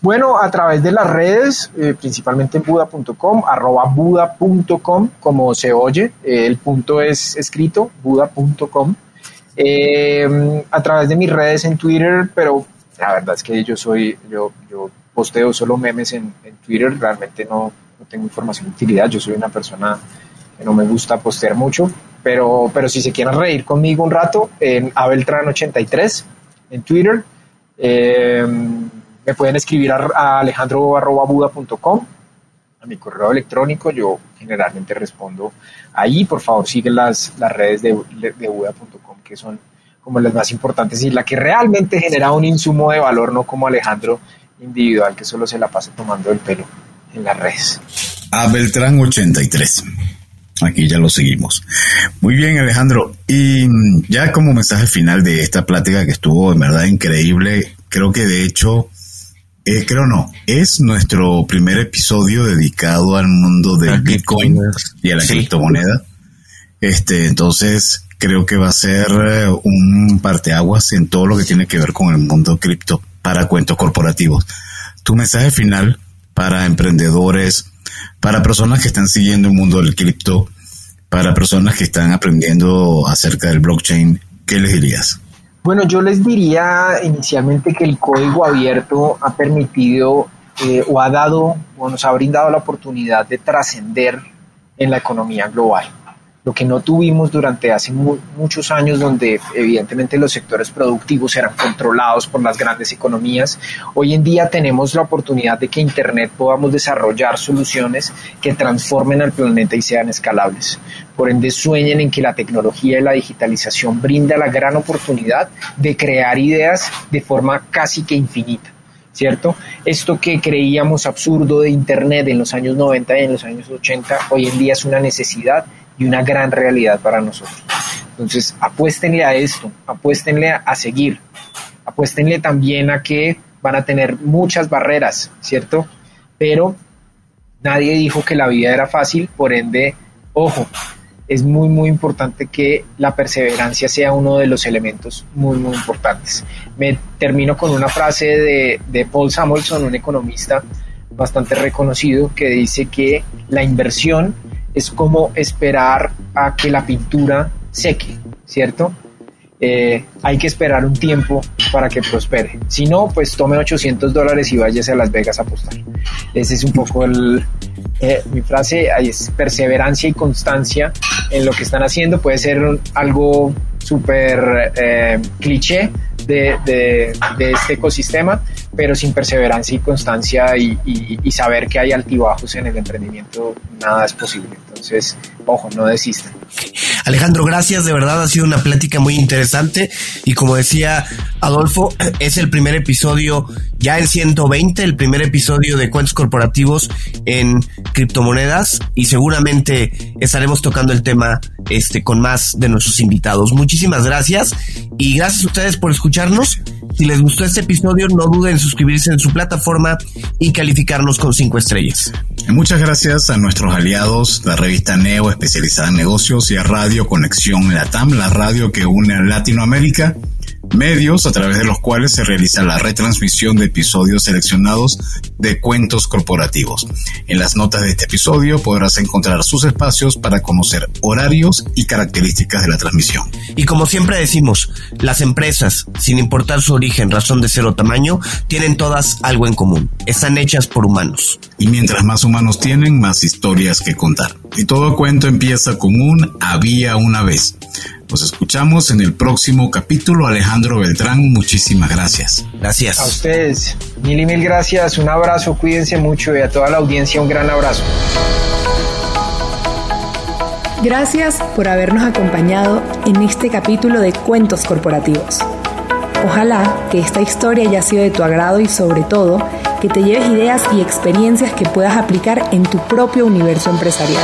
Bueno, a través de las redes, eh, principalmente en buda.com, arroba buda.com, como se oye, eh, el punto es escrito, buda.com. Eh, a través de mis redes en Twitter, pero la verdad es que yo soy, yo, yo posteo solo memes en, Twitter, realmente no, no, tengo información de utilidad, yo soy una persona que no me gusta postear mucho, pero, pero si se quieren reír conmigo un rato, en Abeltran83 en Twitter. Eh, pueden escribir a, alejandro.buda.com, a mi correo electrónico. Yo generalmente respondo ahí. Por favor, siguen las, las redes de, de Buda.com, que son como las más importantes y la que realmente genera un insumo de valor, no como Alejandro individual que solo se la pasa tomando el pelo en las redes. A Beltrán 83. Aquí ya lo seguimos. Muy bien, Alejandro. Y ya como mensaje final de esta plática que estuvo en verdad increíble, creo que de hecho, eh, creo no, es nuestro primer episodio dedicado al mundo del Bitcoin y a la criptomoneda. Este, entonces, creo que va a ser eh, un parteaguas en todo lo que tiene que ver con el mundo cripto para cuentos corporativos. Tu mensaje final para emprendedores, para personas que están siguiendo el mundo del cripto, para personas que están aprendiendo acerca del blockchain, ¿qué les dirías? Bueno, yo les diría inicialmente que el código abierto ha permitido eh, o ha dado o nos ha brindado la oportunidad de trascender en la economía global lo que no tuvimos durante hace muchos años donde evidentemente los sectores productivos eran controlados por las grandes economías. Hoy en día tenemos la oportunidad de que Internet podamos desarrollar soluciones que transformen al planeta y sean escalables. Por ende, sueñen en que la tecnología y la digitalización brinda la gran oportunidad de crear ideas de forma casi que infinita. ¿cierto? Esto que creíamos absurdo de Internet en los años 90 y en los años 80, hoy en día es una necesidad y una gran realidad para nosotros. Entonces, apuéstenle a esto, apuéstenle a, seguir, apuéstenle también a que van a tener muchas barreras, ¿cierto? Pero nadie dijo que la vida era fácil, por ende, ojo, es muy, muy importante que la perseverancia sea uno de los elementos muy, muy importantes. Me termino con una frase de, de Paul Samuelson, un economista bastante reconocido, que dice que la inversión es como esperar a que la pintura seque, ¿cierto? Eh, hay que esperar un tiempo para que prospere. Si no, pues tome 800 dólares y váyase a Las Vegas a apostar. Ese es un poco el, eh, mi frase, es perseverancia y constancia en lo que están haciendo. Puede ser algo súper eh, cliché de, de, este ecosistema, pero sin perseverancia y constancia y, y, saber que hay altibajos en el emprendimiento, nada es posible. Entonces, ojo, no desistan. Alejandro, gracias, de verdad ha sido una plática muy interesante y como decía Adolfo, es el primer episodio ya en 120, el primer episodio de cuentos corporativos en criptomonedas y seguramente estaremos tocando el tema este con más de nuestros invitados. Muchísimas gracias y gracias a ustedes por escucharnos. Si les gustó este episodio, no duden en suscribirse en su plataforma y calificarnos con cinco estrellas. Muchas gracias a nuestros aliados, la revista Neo especializada en negocios y a Radio Conexión Latam, la radio que une a Latinoamérica medios a través de los cuales se realiza la retransmisión de episodios seleccionados de cuentos corporativos. En las notas de este episodio podrás encontrar sus espacios para conocer horarios y características de la transmisión. Y como siempre decimos, las empresas, sin importar su origen, razón de ser o tamaño, tienen todas algo en común. Están hechas por humanos. Y mientras más humanos tienen, más historias que contar. Y todo cuento empieza con un había una vez. Nos escuchamos en el próximo capítulo. Alejandro Beltrán, muchísimas gracias. Gracias. A ustedes, mil y mil gracias. Un abrazo, cuídense mucho y a toda la audiencia un gran abrazo. Gracias por habernos acompañado en este capítulo de Cuentos Corporativos. Ojalá que esta historia haya sido de tu agrado y sobre todo que te lleves ideas y experiencias que puedas aplicar en tu propio universo empresarial.